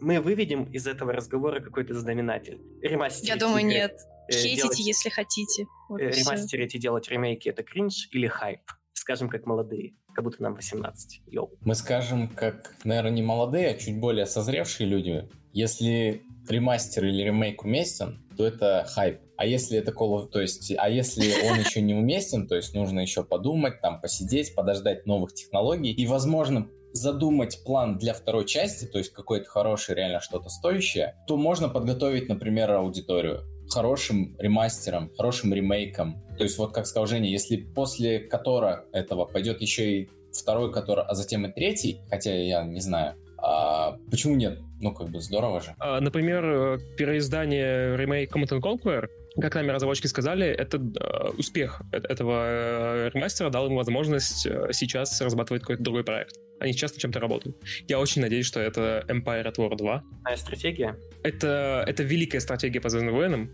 мы выведем из этого разговора какой-то знаменатель. Ремастерить. Я думаю, нет. Э, Хейтите, делать, если хотите. Вот э, ремастерить и делать ремейки — это кринж или хайп? Скажем, как молодые как будто нам 18. Йоу. Мы скажем, как, наверное, не молодые, а чуть более созревшие люди. Если ремастер или ремейк уместен, то это хайп. А если это Call то есть, а если он еще не уместен, то есть нужно еще подумать, там, посидеть, подождать новых технологий и, возможно, задумать план для второй части, то есть какой-то хороший, реально что-то стоящее, то можно подготовить, например, аудиторию хорошим ремастером, хорошим ремейком. То есть вот как сказал Женя, если после которого этого пойдет еще и второй, который, а затем и третий, хотя я не знаю, А, почему нет? Ну, как бы здорово же. А, например, э, переиздание ремейк Command Conquer как нами разработчики сказали, это э, успех этого э, ремастера дал им возможность сейчас разрабатывать какой-то другой проект. Они сейчас над чем-то работают. Я очень надеюсь, что это Empire at War 2. А стратегия? Это, это великая стратегия по Звездным войнам.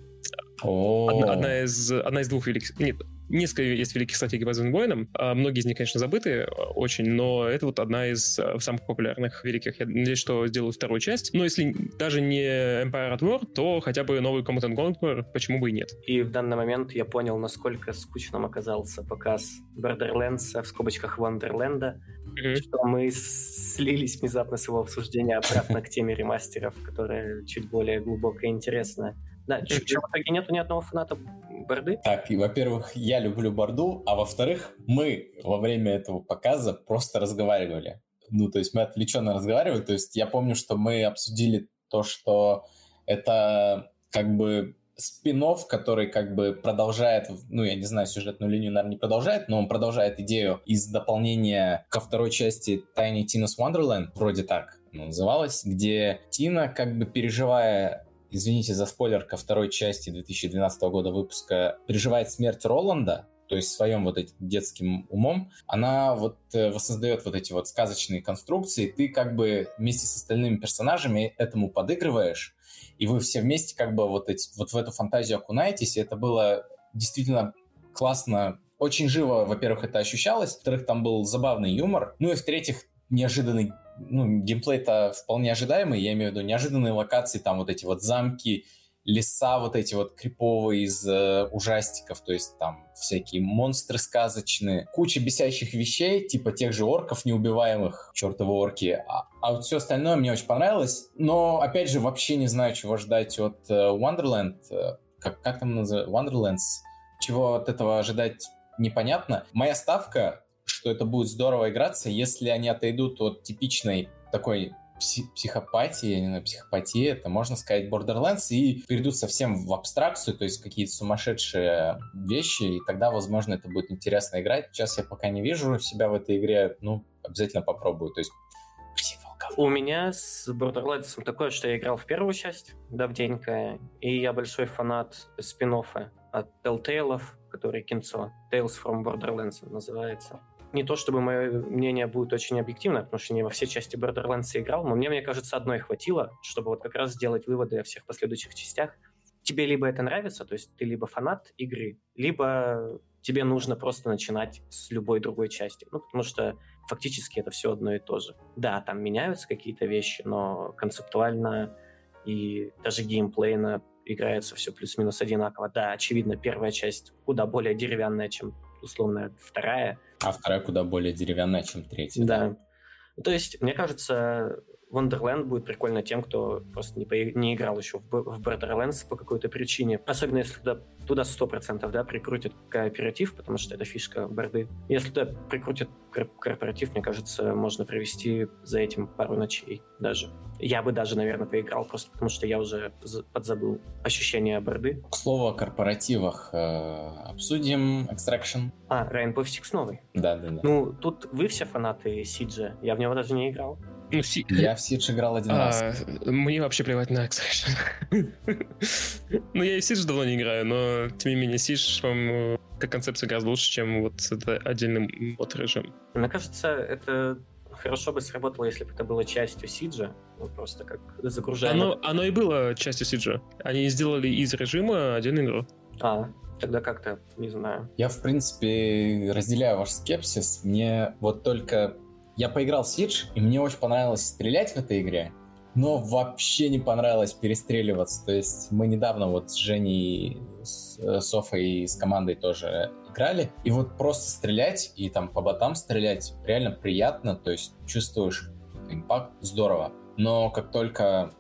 Одна, одна, из, одна из двух великих... Нет, несколько есть великих стратегий по Звездным войнам. А многие из них, конечно, забыты э, очень, но это вот одна из э, самых популярных великих. Я надеюсь, что сделают вторую часть. Но если даже не Empire at War, то хотя бы новый Command Conquer, почему бы и нет. И в данный момент я понял, насколько скучным оказался показ Borderlands, в скобочках Wonderland, mm-hmm. что мы слились внезапно с его обсуждения обратно к теме ремастеров, которая чуть более глубокая и интересная. Да, что в итоге нету ни одного фаната борды? Так, и, во-первых, я люблю борду, а во-вторых, мы во время этого показа просто разговаривали. Ну, то есть мы отвлеченно разговаривали. То есть я помню, что мы обсудили то, что это как бы спин который как бы продолжает, ну, я не знаю, сюжетную линию, наверное, не продолжает, но он продолжает идею из дополнения ко второй части Tiny Tina's Wonderland, вроде так называлась, где Тина, как бы переживая извините за спойлер, ко второй части 2012 года выпуска переживает смерть Роланда, то есть своим вот этим детским умом, она вот э, воссоздает вот эти вот сказочные конструкции, ты как бы вместе с остальными персонажами этому подыгрываешь, и вы все вместе как бы вот, эти, вот в эту фантазию окунаетесь, и это было действительно классно, очень живо, во-первых, это ощущалось, во-вторых, там был забавный юмор, ну и в-третьих, неожиданный ну, геймплей-то вполне ожидаемый, я имею в виду неожиданные локации, там вот эти вот замки, леса вот эти вот криповые из э, ужастиков, то есть там всякие монстры сказочные, куча бесящих вещей, типа тех же орков неубиваемых, чертовы орки, а, а вот все остальное мне очень понравилось, но, опять же, вообще не знаю, чего ждать от э, Wonderland, э, как, как там называется, Wonderlands, чего от этого ожидать непонятно. Моя ставка что это будет здорово играться, если они отойдут от типичной такой психопатии, не знаю, психопатии, это можно сказать Borderlands, и перейдут совсем в абстракцию, то есть какие-то сумасшедшие вещи, и тогда, возможно, это будет интересно играть. Сейчас я пока не вижу себя в этой игре, ну, обязательно попробую, то есть у меня с Borderlands такое, что я играл в первую часть давненько, и я большой фанат спин от Telltale, который кинцо. Tales from Borderlands называется не то чтобы мое мнение будет очень объективно, потому что не во все части Borderlands играл, но мне, мне кажется, одной хватило, чтобы вот как раз сделать выводы о всех последующих частях. Тебе либо это нравится, то есть ты либо фанат игры, либо тебе нужно просто начинать с любой другой части. Ну, потому что фактически это все одно и то же. Да, там меняются какие-то вещи, но концептуально и даже геймплейно играется все плюс-минус одинаково. Да, очевидно, первая часть куда более деревянная, чем условно вторая. А вторая куда более деревянная, чем третья. Да. То есть, мне кажется, Wonderland будет прикольно тем, кто просто не, по... не играл еще в, в Borderlands по какой-то причине. Особенно если туда, туда 100% да, прикрутят кооператив, потому что это фишка борды. Если туда прикрутят корпоратив, мне кажется, можно провести за этим пару ночей даже. Я бы даже, наверное, поиграл, просто потому что я уже подзабыл ощущения борды. К слову о корпоративах. Э, обсудим Extraction. А, Rainbow Six новый? Да, да, да. Ну, тут вы все фанаты Сиджа. Я в него даже не играл. Ну, си... Я в Сидж играл один а, раз. Мне вообще плевать на Extraction. ну, я и в Сидж давно не играю, но, тем не менее, Сидж, по-моему, как концепция гораздо лучше, чем вот это отдельный мод режим. Мне кажется, это хорошо бы сработало, если бы это было частью Сиджа, ну, просто как загружаем. Оно, оно и было частью Сиджа. Они сделали из режима один игру. А, тогда как-то, не знаю. Я, в принципе, разделяю ваш скепсис. Мне вот только я поиграл в Siege, и мне очень понравилось стрелять в этой игре, но вообще не понравилось перестреливаться. То есть мы недавно вот с Женей, с э, Софой и с командой тоже играли, и вот просто стрелять и там по ботам стрелять реально приятно, то есть чувствуешь импакт, здорово. Но как только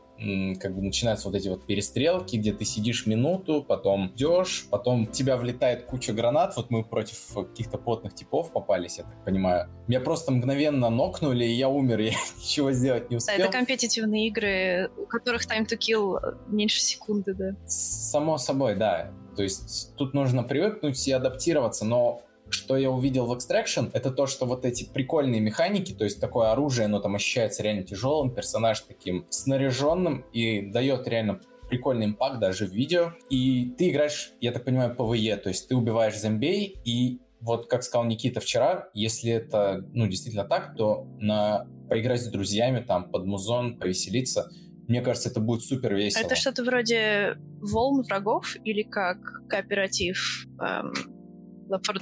как бы начинаются вот эти вот перестрелки, где ты сидишь минуту, потом идешь, потом в тебя влетает куча гранат. Вот мы против каких-то потных типов попались, я так понимаю. Меня просто мгновенно нокнули, и я умер, <laughs> я ничего сделать не успел. Да, это компетитивные игры, у которых time to kill меньше секунды, да. Само собой, да. То есть тут нужно привыкнуть и адаптироваться, но что я увидел в Extraction, это то, что вот эти прикольные механики, то есть такое оружие, оно там ощущается реально тяжелым, персонаж таким снаряженным и дает реально прикольный impact даже в видео. И ты играешь, я так понимаю, PvE, то есть ты убиваешь зомбей, и вот как сказал Никита вчера, если это, ну, действительно так, то на поиграть с друзьями, там, под музон, повеселиться, мне кажется, это будет супер весело. Это что-то вроде волн врагов или как кооператив эм,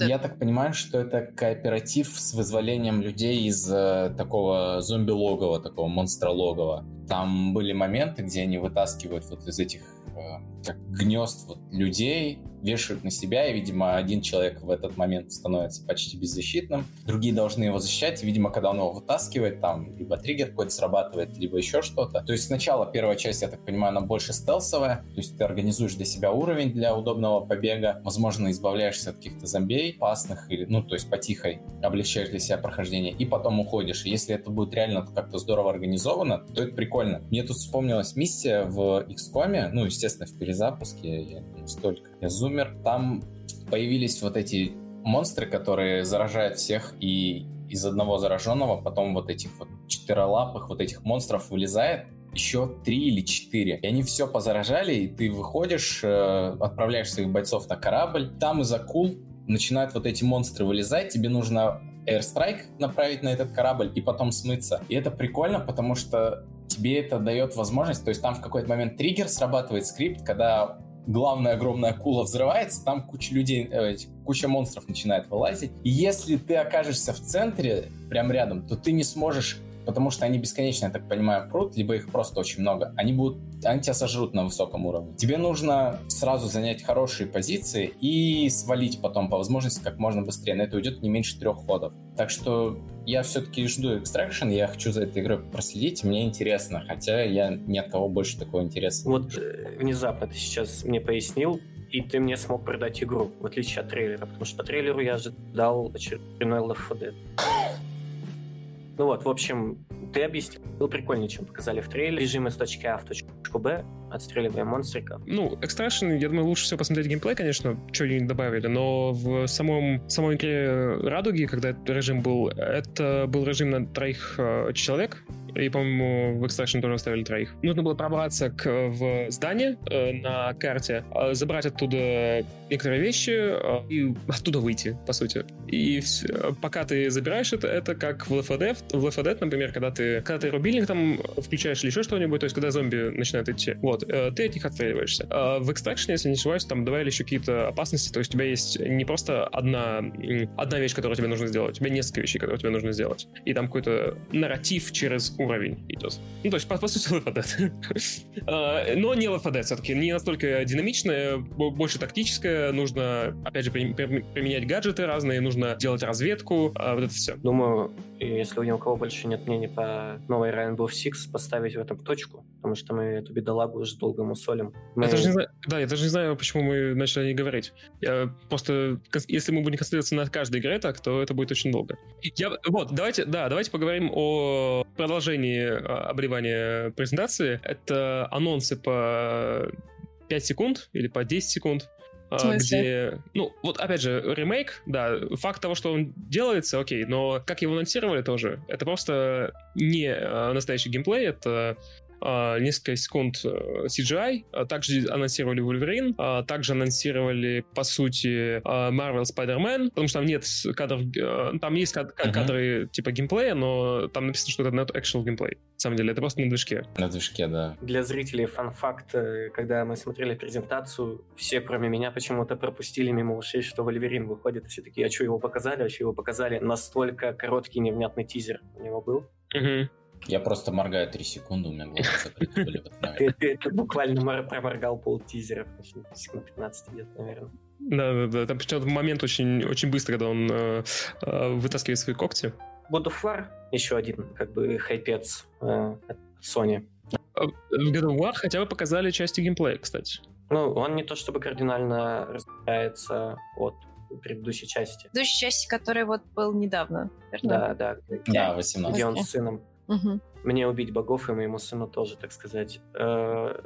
Я так понимаю, что это кооператив с вызволением людей из э, такого зомби-логова, такого монстра-логова. Там были моменты, где они вытаскивают вот из этих э, как гнезд вот, людей, вешают на себя, и, видимо, один человек в этот момент становится почти беззащитным, другие должны его защищать, и, видимо, когда он его вытаскивает, там либо триггер какой-то срабатывает, либо еще что-то. То есть сначала первая часть, я так понимаю, она больше стелсовая, то есть ты организуешь для себя уровень для удобного побега, возможно, избавляешься от каких-то зомбей опасных, или, ну, то есть потихой облегчаешь для себя прохождение, и потом уходишь. Если это будет реально как-то здорово организовано, то это прикольно. Мне тут вспомнилась миссия в XCOM, ну, естественно, в перезапуске, я не столько я зумер, там появились вот эти монстры, которые заражают всех, и из одного зараженного потом вот этих вот четыролапых вот этих монстров вылезает еще три или четыре. И они все позаражали, и ты выходишь, э, отправляешь своих бойцов на корабль, там из акул начинают вот эти монстры вылезать, тебе нужно airstrike направить на этот корабль и потом смыться. И это прикольно, потому что тебе это дает возможность, то есть там в какой-то момент триггер срабатывает скрипт, когда главная огромная акула взрывается, там куча людей, э, куча монстров начинает вылазить. И если ты окажешься в центре, прям рядом, то ты не сможешь потому что они бесконечно, я так понимаю, прут, либо их просто очень много. Они будут, они тебя сожрут на высоком уровне. Тебе нужно сразу занять хорошие позиции и свалить потом по возможности как можно быстрее. На это уйдет не меньше трех ходов. Так что я все-таки жду Extraction, я хочу за этой игрой проследить, мне интересно, хотя я ни от кого больше такого интереса. Вот э, внезапно ты сейчас мне пояснил, и ты мне смог продать игру, в отличие от трейлера, потому что по трейлеру я ожидал очередной Left 4 Dead. Ну вот, в общем, ты объяснил прикольнее, чем показали в трейлере. Режим из точки А в точку Б, отстреливаем монстриков. Ну, Extraction, я думаю, лучше всего посмотреть геймплей, конечно, что они добавили, но в самом, самой игре Радуги, когда этот режим был, это был режим на троих э, человек, и, по-моему, в Extraction тоже оставили троих. Нужно было пробраться к, в здание э, на карте, э, забрать оттуда некоторые вещи э, и оттуда выйти, по сути. И все, пока ты забираешь это, это как в Left 4 Dead, в Left 4 Dead, например, когда ты, когда ты рубильник там включаешь или еще что-нибудь, то есть когда зомби начинают идти, вот, э, ты от них отстреливаешься. Э, в Extraction, если не ошибаюсь, там добавили еще какие-то опасности, то есть у тебя есть не просто одна, одна вещь, которую тебе нужно сделать, у тебя несколько вещей, которые тебе нужно сделать. И там какой-то нарратив через уровень идет. Ну, то есть, по, по сути, <laughs> 4 Dead. Но не Left 4 Dead все-таки, не настолько динамичная, больше тактическая, нужно, опять же, применять гаджеты разные, нужно делать разведку, вот это все. Думаю, если у кого больше нет мнений по новой Rainbow Six, поставить в этом точку, потому что мы эту бедолагу уже долго мусолим. Мы... Я даже не знаю, да, я даже не знаю, почему мы начали не говорить. Я просто, если мы будем концентрироваться на каждой игре так, то это будет очень долго. Я, вот, давайте, да, давайте поговорим о продолжении а, обливания презентации. Это анонсы по 5 секунд или по 10 секунд а, где, ну, вот опять же, ремейк, да, факт того, что он делается, окей, но как его анонсировали тоже, это просто не а, настоящий геймплей, это несколько секунд э, CGI, а также анонсировали Wolverine, а также анонсировали, по сути, Marvel Spider-Man, потому что там нет кадров, там есть кад- uh-huh. кадры типа геймплея, но там написано, что это not actual gameplay. На самом деле, это просто на движке. На движке, да. Для зрителей фан-факт, э, когда мы смотрели презентацию, все, кроме меня, почему-то пропустили мимо ушей, что Вольверин выходит, и все такие, а что его показали? А что его показали? Настолько короткий невнятный тизер у него был. Угу. Я просто моргаю 3 секунды, у меня глаза закрыты были. <laughs> Ты буквально проморгал пол тизера, секунд 15 где наверное. Да, да, да. Там причем момент очень, очень быстро, когда он э, э, вытаскивает свои когти. God of War еще один, как бы, хайпец э, от Sony. А, в God of War хотя бы показали части геймплея, кстати. Ну, он не то чтобы кардинально различается от предыдущей части. Предыдущей части, которая вот был недавно, верно? Да, да. Да, 18. Где он с сыном Угу. Мне убить богов и моему сыну тоже, так сказать. Э,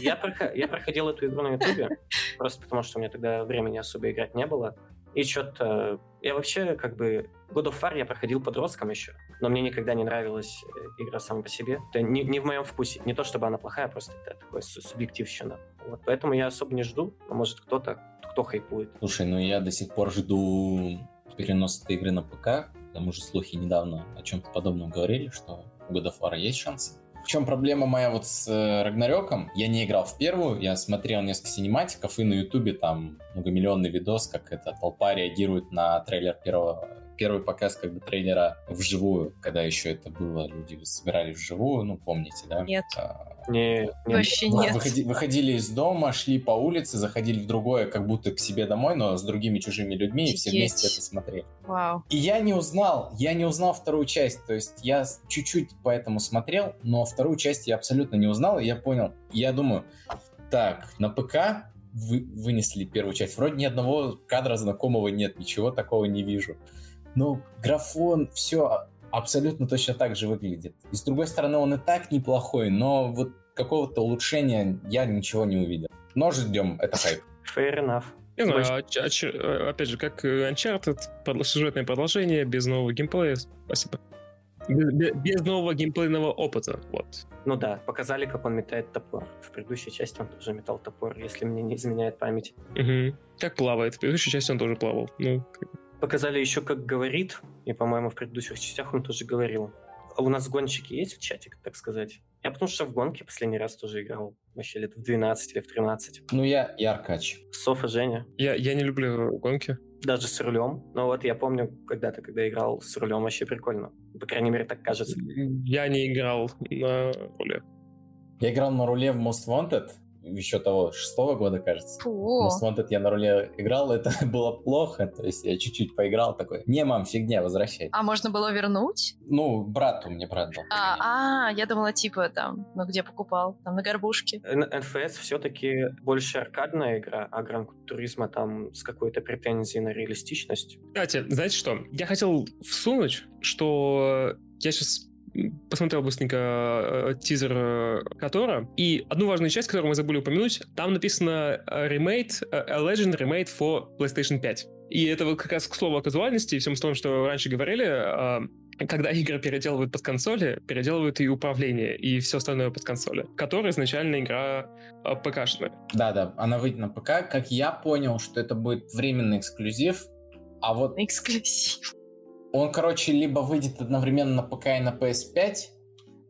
я проходил эту игру на ютубе, просто потому что у меня тогда времени особо играть не было. И что-то... Я вообще как бы... God of War я проходил подростком еще, но мне никогда не нравилась э, игра сама по себе. Это не, не в моем вкусе. Не то, чтобы она плохая, просто это такое субъективщина. Вот, поэтому я особо не жду, но может кто-то, кто хайпует. Слушай, ну я до сих пор жду перенос этой игры на ПК, потому что слухи недавно о чем-то подобном говорили, что у God of War есть шансы. В чем проблема моя вот с э, Рагнарёком? Я не играл в первую, я смотрел несколько синематиков, и на Ютубе там многомиллионный видос, как эта толпа реагирует на трейлер первого первый показ как бы трейлера вживую, когда еще это было, люди собирались вживую, ну, помните, да? Нет. А, не, не, Вообще нет. Выходи, выходили из дома, шли по улице, заходили в другое, как будто к себе домой, но с другими чужими людьми, Офигеть. и все вместе это смотрели. Вау. И я не узнал, я не узнал вторую часть, то есть я чуть-чуть поэтому смотрел, но вторую часть я абсолютно не узнал, и я понял, я думаю, так, на ПК вы, вынесли первую часть, вроде ни одного кадра знакомого нет, ничего такого не вижу. Ну, графон, все абсолютно точно так же выглядит. И с другой стороны, он и так неплохой, но вот какого-то улучшения я ничего не увидел. Но ждем, это хайп. Fair enough. Не знаю, а, а, опять же, как Uncharted, сюжетное продолжение без нового геймплея. Спасибо. Без, без нового геймплейного опыта, вот. Ну да, показали, как он метает топор. В предыдущей части он тоже метал топор, если мне не изменяет память. Угу. Как плавает. В предыдущей части он тоже плавал. Ну, Показали еще, как говорит, и, по-моему, в предыдущих частях он тоже говорил. А у нас гонщики есть в чате, так сказать? Я потому что в гонке последний раз тоже играл. Вообще лет в 12 или в 13. Ну, я, я Аркач. Софа, Женя. Я, я не люблю гонки. Даже с рулем. Но вот я помню, когда-то, когда играл с рулем, вообще прикольно. По крайней мере, так кажется. Я не играл на руле. Я играл на руле в Most Wanted, еще того шестого года, кажется. Фу. Most Wanted я на руле играл, это <laughs> было плохо, то есть я чуть-чуть поиграл такой, не, мам, фигня, возвращай. А можно было вернуть? Ну, брату мне брат дал. А, а, я думала, типа там, ну где покупал, там на горбушке. NFS все-таки больше аркадная игра, а Гран Туризма там с какой-то претензией на реалистичность. Кстати, знаете что? Я хотел всунуть, что я сейчас посмотрел быстренько э, тизер э, Котора, и одну важную часть, которую мы забыли упомянуть, там написано э, remade, a Legend remade for PlayStation 5. И это вот как раз к слову о казуальности и всем том, что раньше говорили, когда игры переделывают под консоли, переделывают и управление, и все остальное под консоли, которая изначально игра ПК-шная. Да-да, она выйдет на ПК. Как я понял, что это будет временный эксклюзив, а вот... Эксклюзив. Он, короче, либо выйдет одновременно на ПК и на PS5,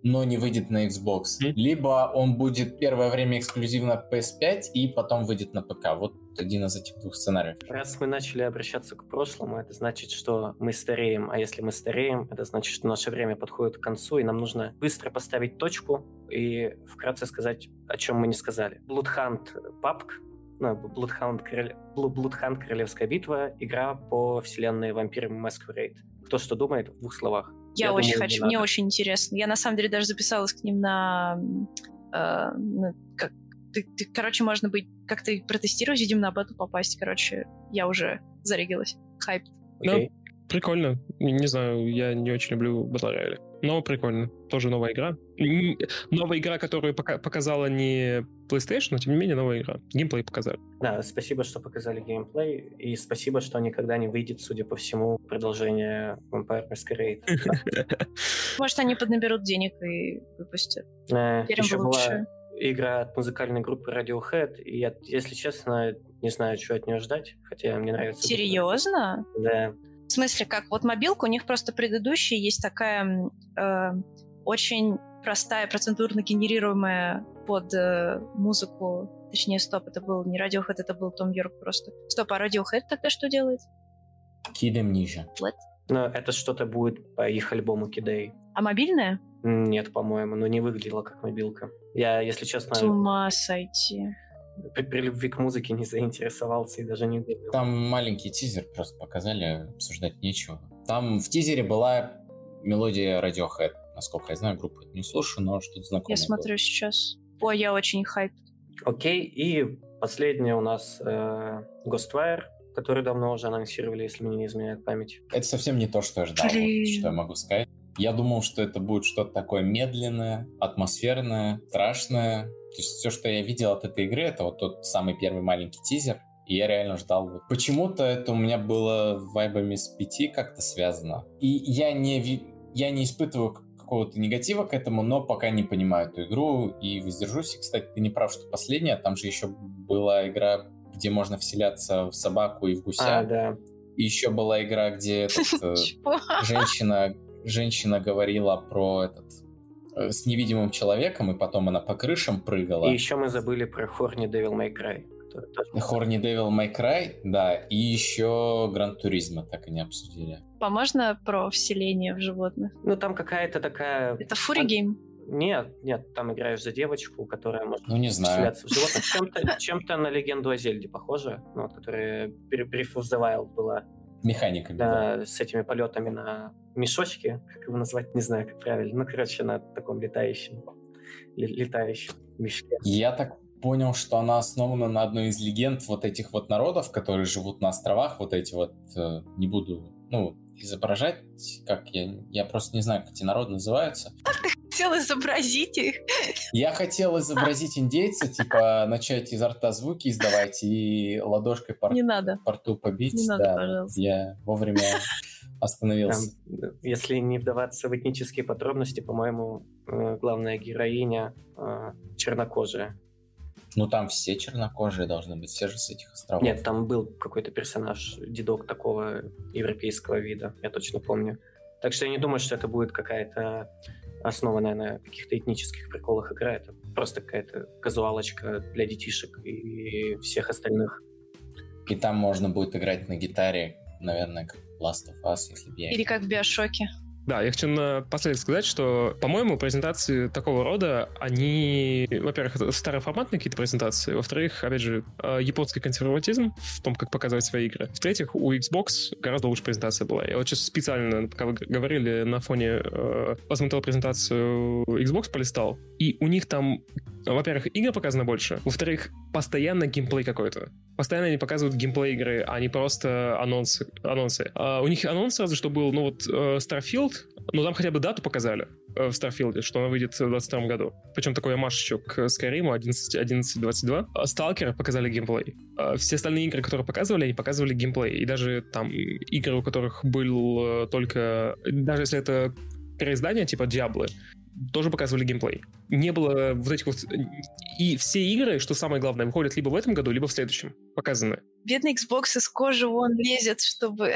но не выйдет на Xbox. Mm. Либо он будет первое время эксклюзивно на PS5 и потом выйдет на ПК. Вот один из этих двух сценариев. Раз мы начали обращаться к прошлому, это значит, что мы стареем. А если мы стареем, это значит, что наше время подходит к концу, и нам нужно быстро поставить точку и вкратце сказать, о чем мы не сказали. Bloodhunt PUBG ну, Bloodhound, Короле... Bloodhound Королевская битва, игра по вселенной Vampire Masquerade кто что думает в двух словах. Я, я очень думаю, хочу, мне очень интересно. Я на самом деле даже записалась к ним на, э, на как, ты, ты, короче, можно быть как-то протестировать, видимо, на бету попасть. Короче, я уже зарегилась. Хайп. Okay. Ну, прикольно. Не знаю, я не очень люблю батл рояли. Но прикольно. Тоже новая игра. Новая игра, которую пока показала не PlayStation, но тем не менее новая игра. Геймплей показали. Да, спасибо, что показали геймплей. И спасибо, что никогда не выйдет, судя по всему, продолжение Vampire Masquerade. <laughs> Может, они поднаберут денег и выпустят. Э, Еще была игра от музыкальной группы Radiohead, и я, если честно, не знаю, что от нее ждать, хотя мне нравится. Серьезно? Да. В смысле, как вот мобилка, у них просто предыдущая есть такая э, очень простая, процедурно генерируемая под э, музыку. Точнее, стоп, это был не Radiohead, это был Том Йорк просто. Стоп, а Radiohead тогда что делает? Kid Amnesia. What? Но это что-то будет по их альбому Kidday. А мобильная? Нет, по-моему, но не выглядела как мобилка. Я, если честно... С ума сойти при, при любви к музыке не заинтересовался и даже не думал. Там маленький тизер просто показали, обсуждать нечего. Там в тизере была мелодия Radiohead. Насколько я знаю, группу не слушаю, но что-то знакомое. Я смотрю было. сейчас. Ой, я очень хайп. Окей, и последнее у нас э, Ghostwire, который давно уже анонсировали, если мне не изменяет память. Это совсем не то, что я ждал, вот, что я могу сказать. Я думал, что это будет что-то такое медленное, атмосферное, страшное, то есть все, что я видел от этой игры, это вот тот самый первый маленький тизер, и я реально ждал. Вот. Почему-то это у меня было вайбами с пяти как-то связано. И я не, я не испытываю какого-то негатива к этому, но пока не понимаю эту игру и воздержусь. И, кстати, ты не прав, что последняя, там же еще была игра, где можно вселяться в собаку и в гуся. А, да. И еще была игра, где этот, э, <laughs> женщина, женщина говорила про этот с невидимым человеком, и потом она по крышам прыгала. И еще мы забыли про Horny Devil May Cry. Horny Devil May Cry, да, и еще Gran Turismo так и не обсудили. А можно про вселение в животных? Ну, там какая-то такая... Это furry game? Нет, нет, там играешь за девочку, которая может ну, не знаю. в животных. Чем-то, чем-то на легенду о Зельде похоже, ну, вот, которая Breath of the Wild была. Механиками, да, да. С этими полетами на мешочке, как его назвать, не знаю, как правильно. Ну, короче, на таком летающем, летающем мешке. Я так понял, что она основана на одной из легенд вот этих вот народов, которые живут на островах, вот эти вот, э, не буду, ну, изображать, как я, я просто не знаю, как эти народы называются. Как ты хотел изобразить их? Я хотел изобразить индейца, типа начать изо рта звуки издавать и ладошкой по, не надо. по рту побить. Не надо, да, пожалуйста. Я вовремя <laughs> остановился. Там, если не вдаваться в этнические подробности, по-моему, э, главная героиня э, чернокожая. Ну, там все чернокожие должны быть, все же с этих островов. Нет, там был какой-то персонаж, дедок такого европейского вида, я точно помню. Так что я не думаю, что это будет какая-то основанная на каких-то этнических приколах игра. Это просто какая-то казуалочка для детишек и всех остальных. И там можно будет играть на гитаре, наверное, как Last of Us, если бы я... Или как в Биошоке. Да, я хочу напоследок сказать, что, по-моему, презентации такого рода, они, во-первых, староформатные какие-то презентации, во-вторых, опять же, э, японский консерватизм в том, как показывать свои игры. В-третьих, у Xbox гораздо лучше презентация была. Я вот сейчас специально, пока вы говорили, на фоне э, посмотрел презентацию Xbox, полистал, и у них там, во-первых, игры показано больше, во-вторых, постоянно геймплей какой-то. Постоянно они показывают геймплей игры, а не просто анонсы. анонсы. А у них анонс сразу, что был, ну вот, э, Starfield, ну там хотя бы дату показали э, в Starfield, что она выйдет в 2022 году. Причем такой маш еще к Skyrim 11.22. А Stalker показали геймплей. А все остальные игры, которые показывали, они показывали геймплей. И даже там игры, у которых был э, только... Даже если это переиздание типа Diablo, тоже показывали геймплей. Не было вот этих вот... И все игры, что самое главное, выходят либо в этом году, либо в следующем. Показаны. Бедный Xbox из кожи вон лезет, чтобы...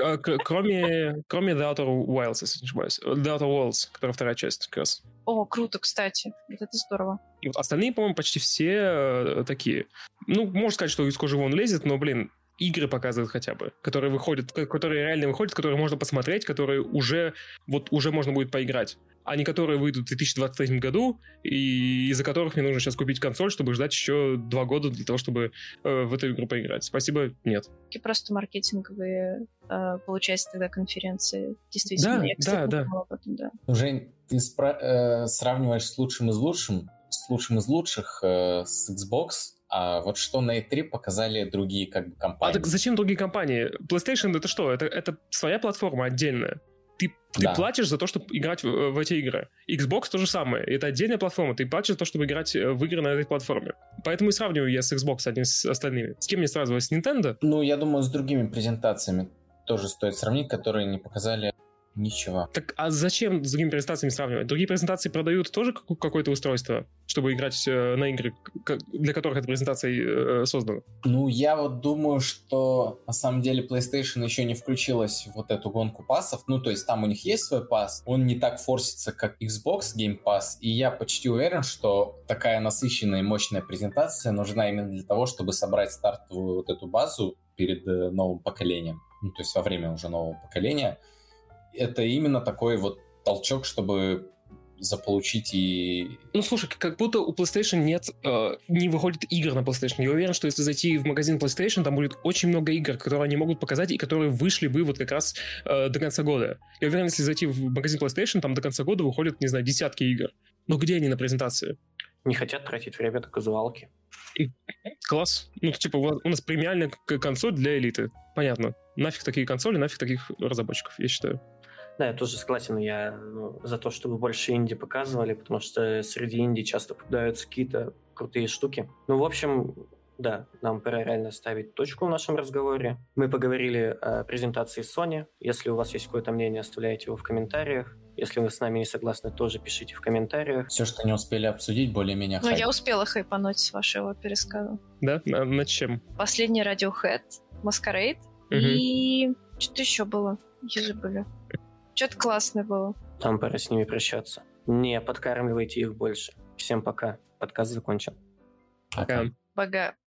А, кроме, кроме The Outer Wilds, если не ошибаюсь. The Outer Worlds, которая вторая часть как раз. О, круто, кстати. Вот это здорово. И вот остальные, по-моему, почти все э, такие. Ну, можно сказать, что из кожи вон лезет, но, блин, игры показывают хотя бы, которые выходят, которые реально выходят, которые можно посмотреть, которые уже, вот уже можно будет поиграть а не которые выйдут в 2023 году, и из-за которых мне нужно сейчас купить консоль, чтобы ждать еще два года для того, чтобы э, в эту игру поиграть. Спасибо, нет. И просто маркетинговые, э, получается, тогда конференции. Действительно, да, я, кстати, да, да. об этом, да. Жень, ты спра- э, сравниваешь с лучшим из лучшим, с лучшим из лучших э, с Xbox, а вот что на E3 показали другие как бы компании. А так зачем другие компании? PlayStation это что? Это, это своя платформа отдельная. Ты, ты да. платишь за то, чтобы играть в, в эти игры. Xbox то же самое. Это отдельная платформа. Ты платишь за то, чтобы играть э, в игры на этой платформе. Поэтому и сравниваю я с Xbox одним с остальными. С кем мне сравнивать? С Nintendo? Ну, я думаю, с другими презентациями тоже стоит сравнить, которые не показали Ничего. Так а зачем с другими презентациями сравнивать? Другие презентации продают тоже какое-то устройство, чтобы играть э, на игры, для которых эта презентация э, создана? Ну, я вот думаю, что на самом деле PlayStation еще не включилась в вот эту гонку пассов. Ну, то есть там у них есть свой пасс, он не так форсится, как Xbox Game Pass, и я почти уверен, что такая насыщенная и мощная презентация нужна именно для того, чтобы собрать стартовую вот эту базу перед э, новым поколением. Ну, то есть во время уже нового поколения — это именно такой вот толчок, чтобы заполучить и... Ну, слушай, как будто у PlayStation нет, э, не выходит игр на PlayStation. Я уверен, что если зайти в магазин PlayStation, там будет очень много игр, которые они могут показать и которые вышли бы вот как раз э, до конца года. Я уверен, если зайти в магазин PlayStation, там до конца года выходят, не знаю, десятки игр. Но где они на презентации? Не хотят тратить время на казуалки. И, класс. Ну, типа, у нас премиальная консоль для элиты. Понятно. Нафиг такие консоли, нафиг таких разработчиков, я считаю. Да, я тоже согласен. Я ну, за то, чтобы больше инди показывали, потому что среди инди часто попадаются какие-то крутые штуки. Ну, в общем, да, нам пора реально ставить точку в нашем разговоре. Мы поговорили о презентации Sony. Если у вас есть какое-то мнение, оставляйте его в комментариях. Если вы с нами не согласны, тоже пишите в комментариях. Все, что не успели обсудить, более-менее Ну, хайп. я успела хайпануть с вашего пересказа. Да? На- над чем? Последний Radiohead, Masquerade Мгм. и... Что-то еще было. Я забыла. Что-то классное было. Нам пора с ними прощаться. Не подкармливайте их больше. Всем пока. Подкаст закончен. Пока. Пока.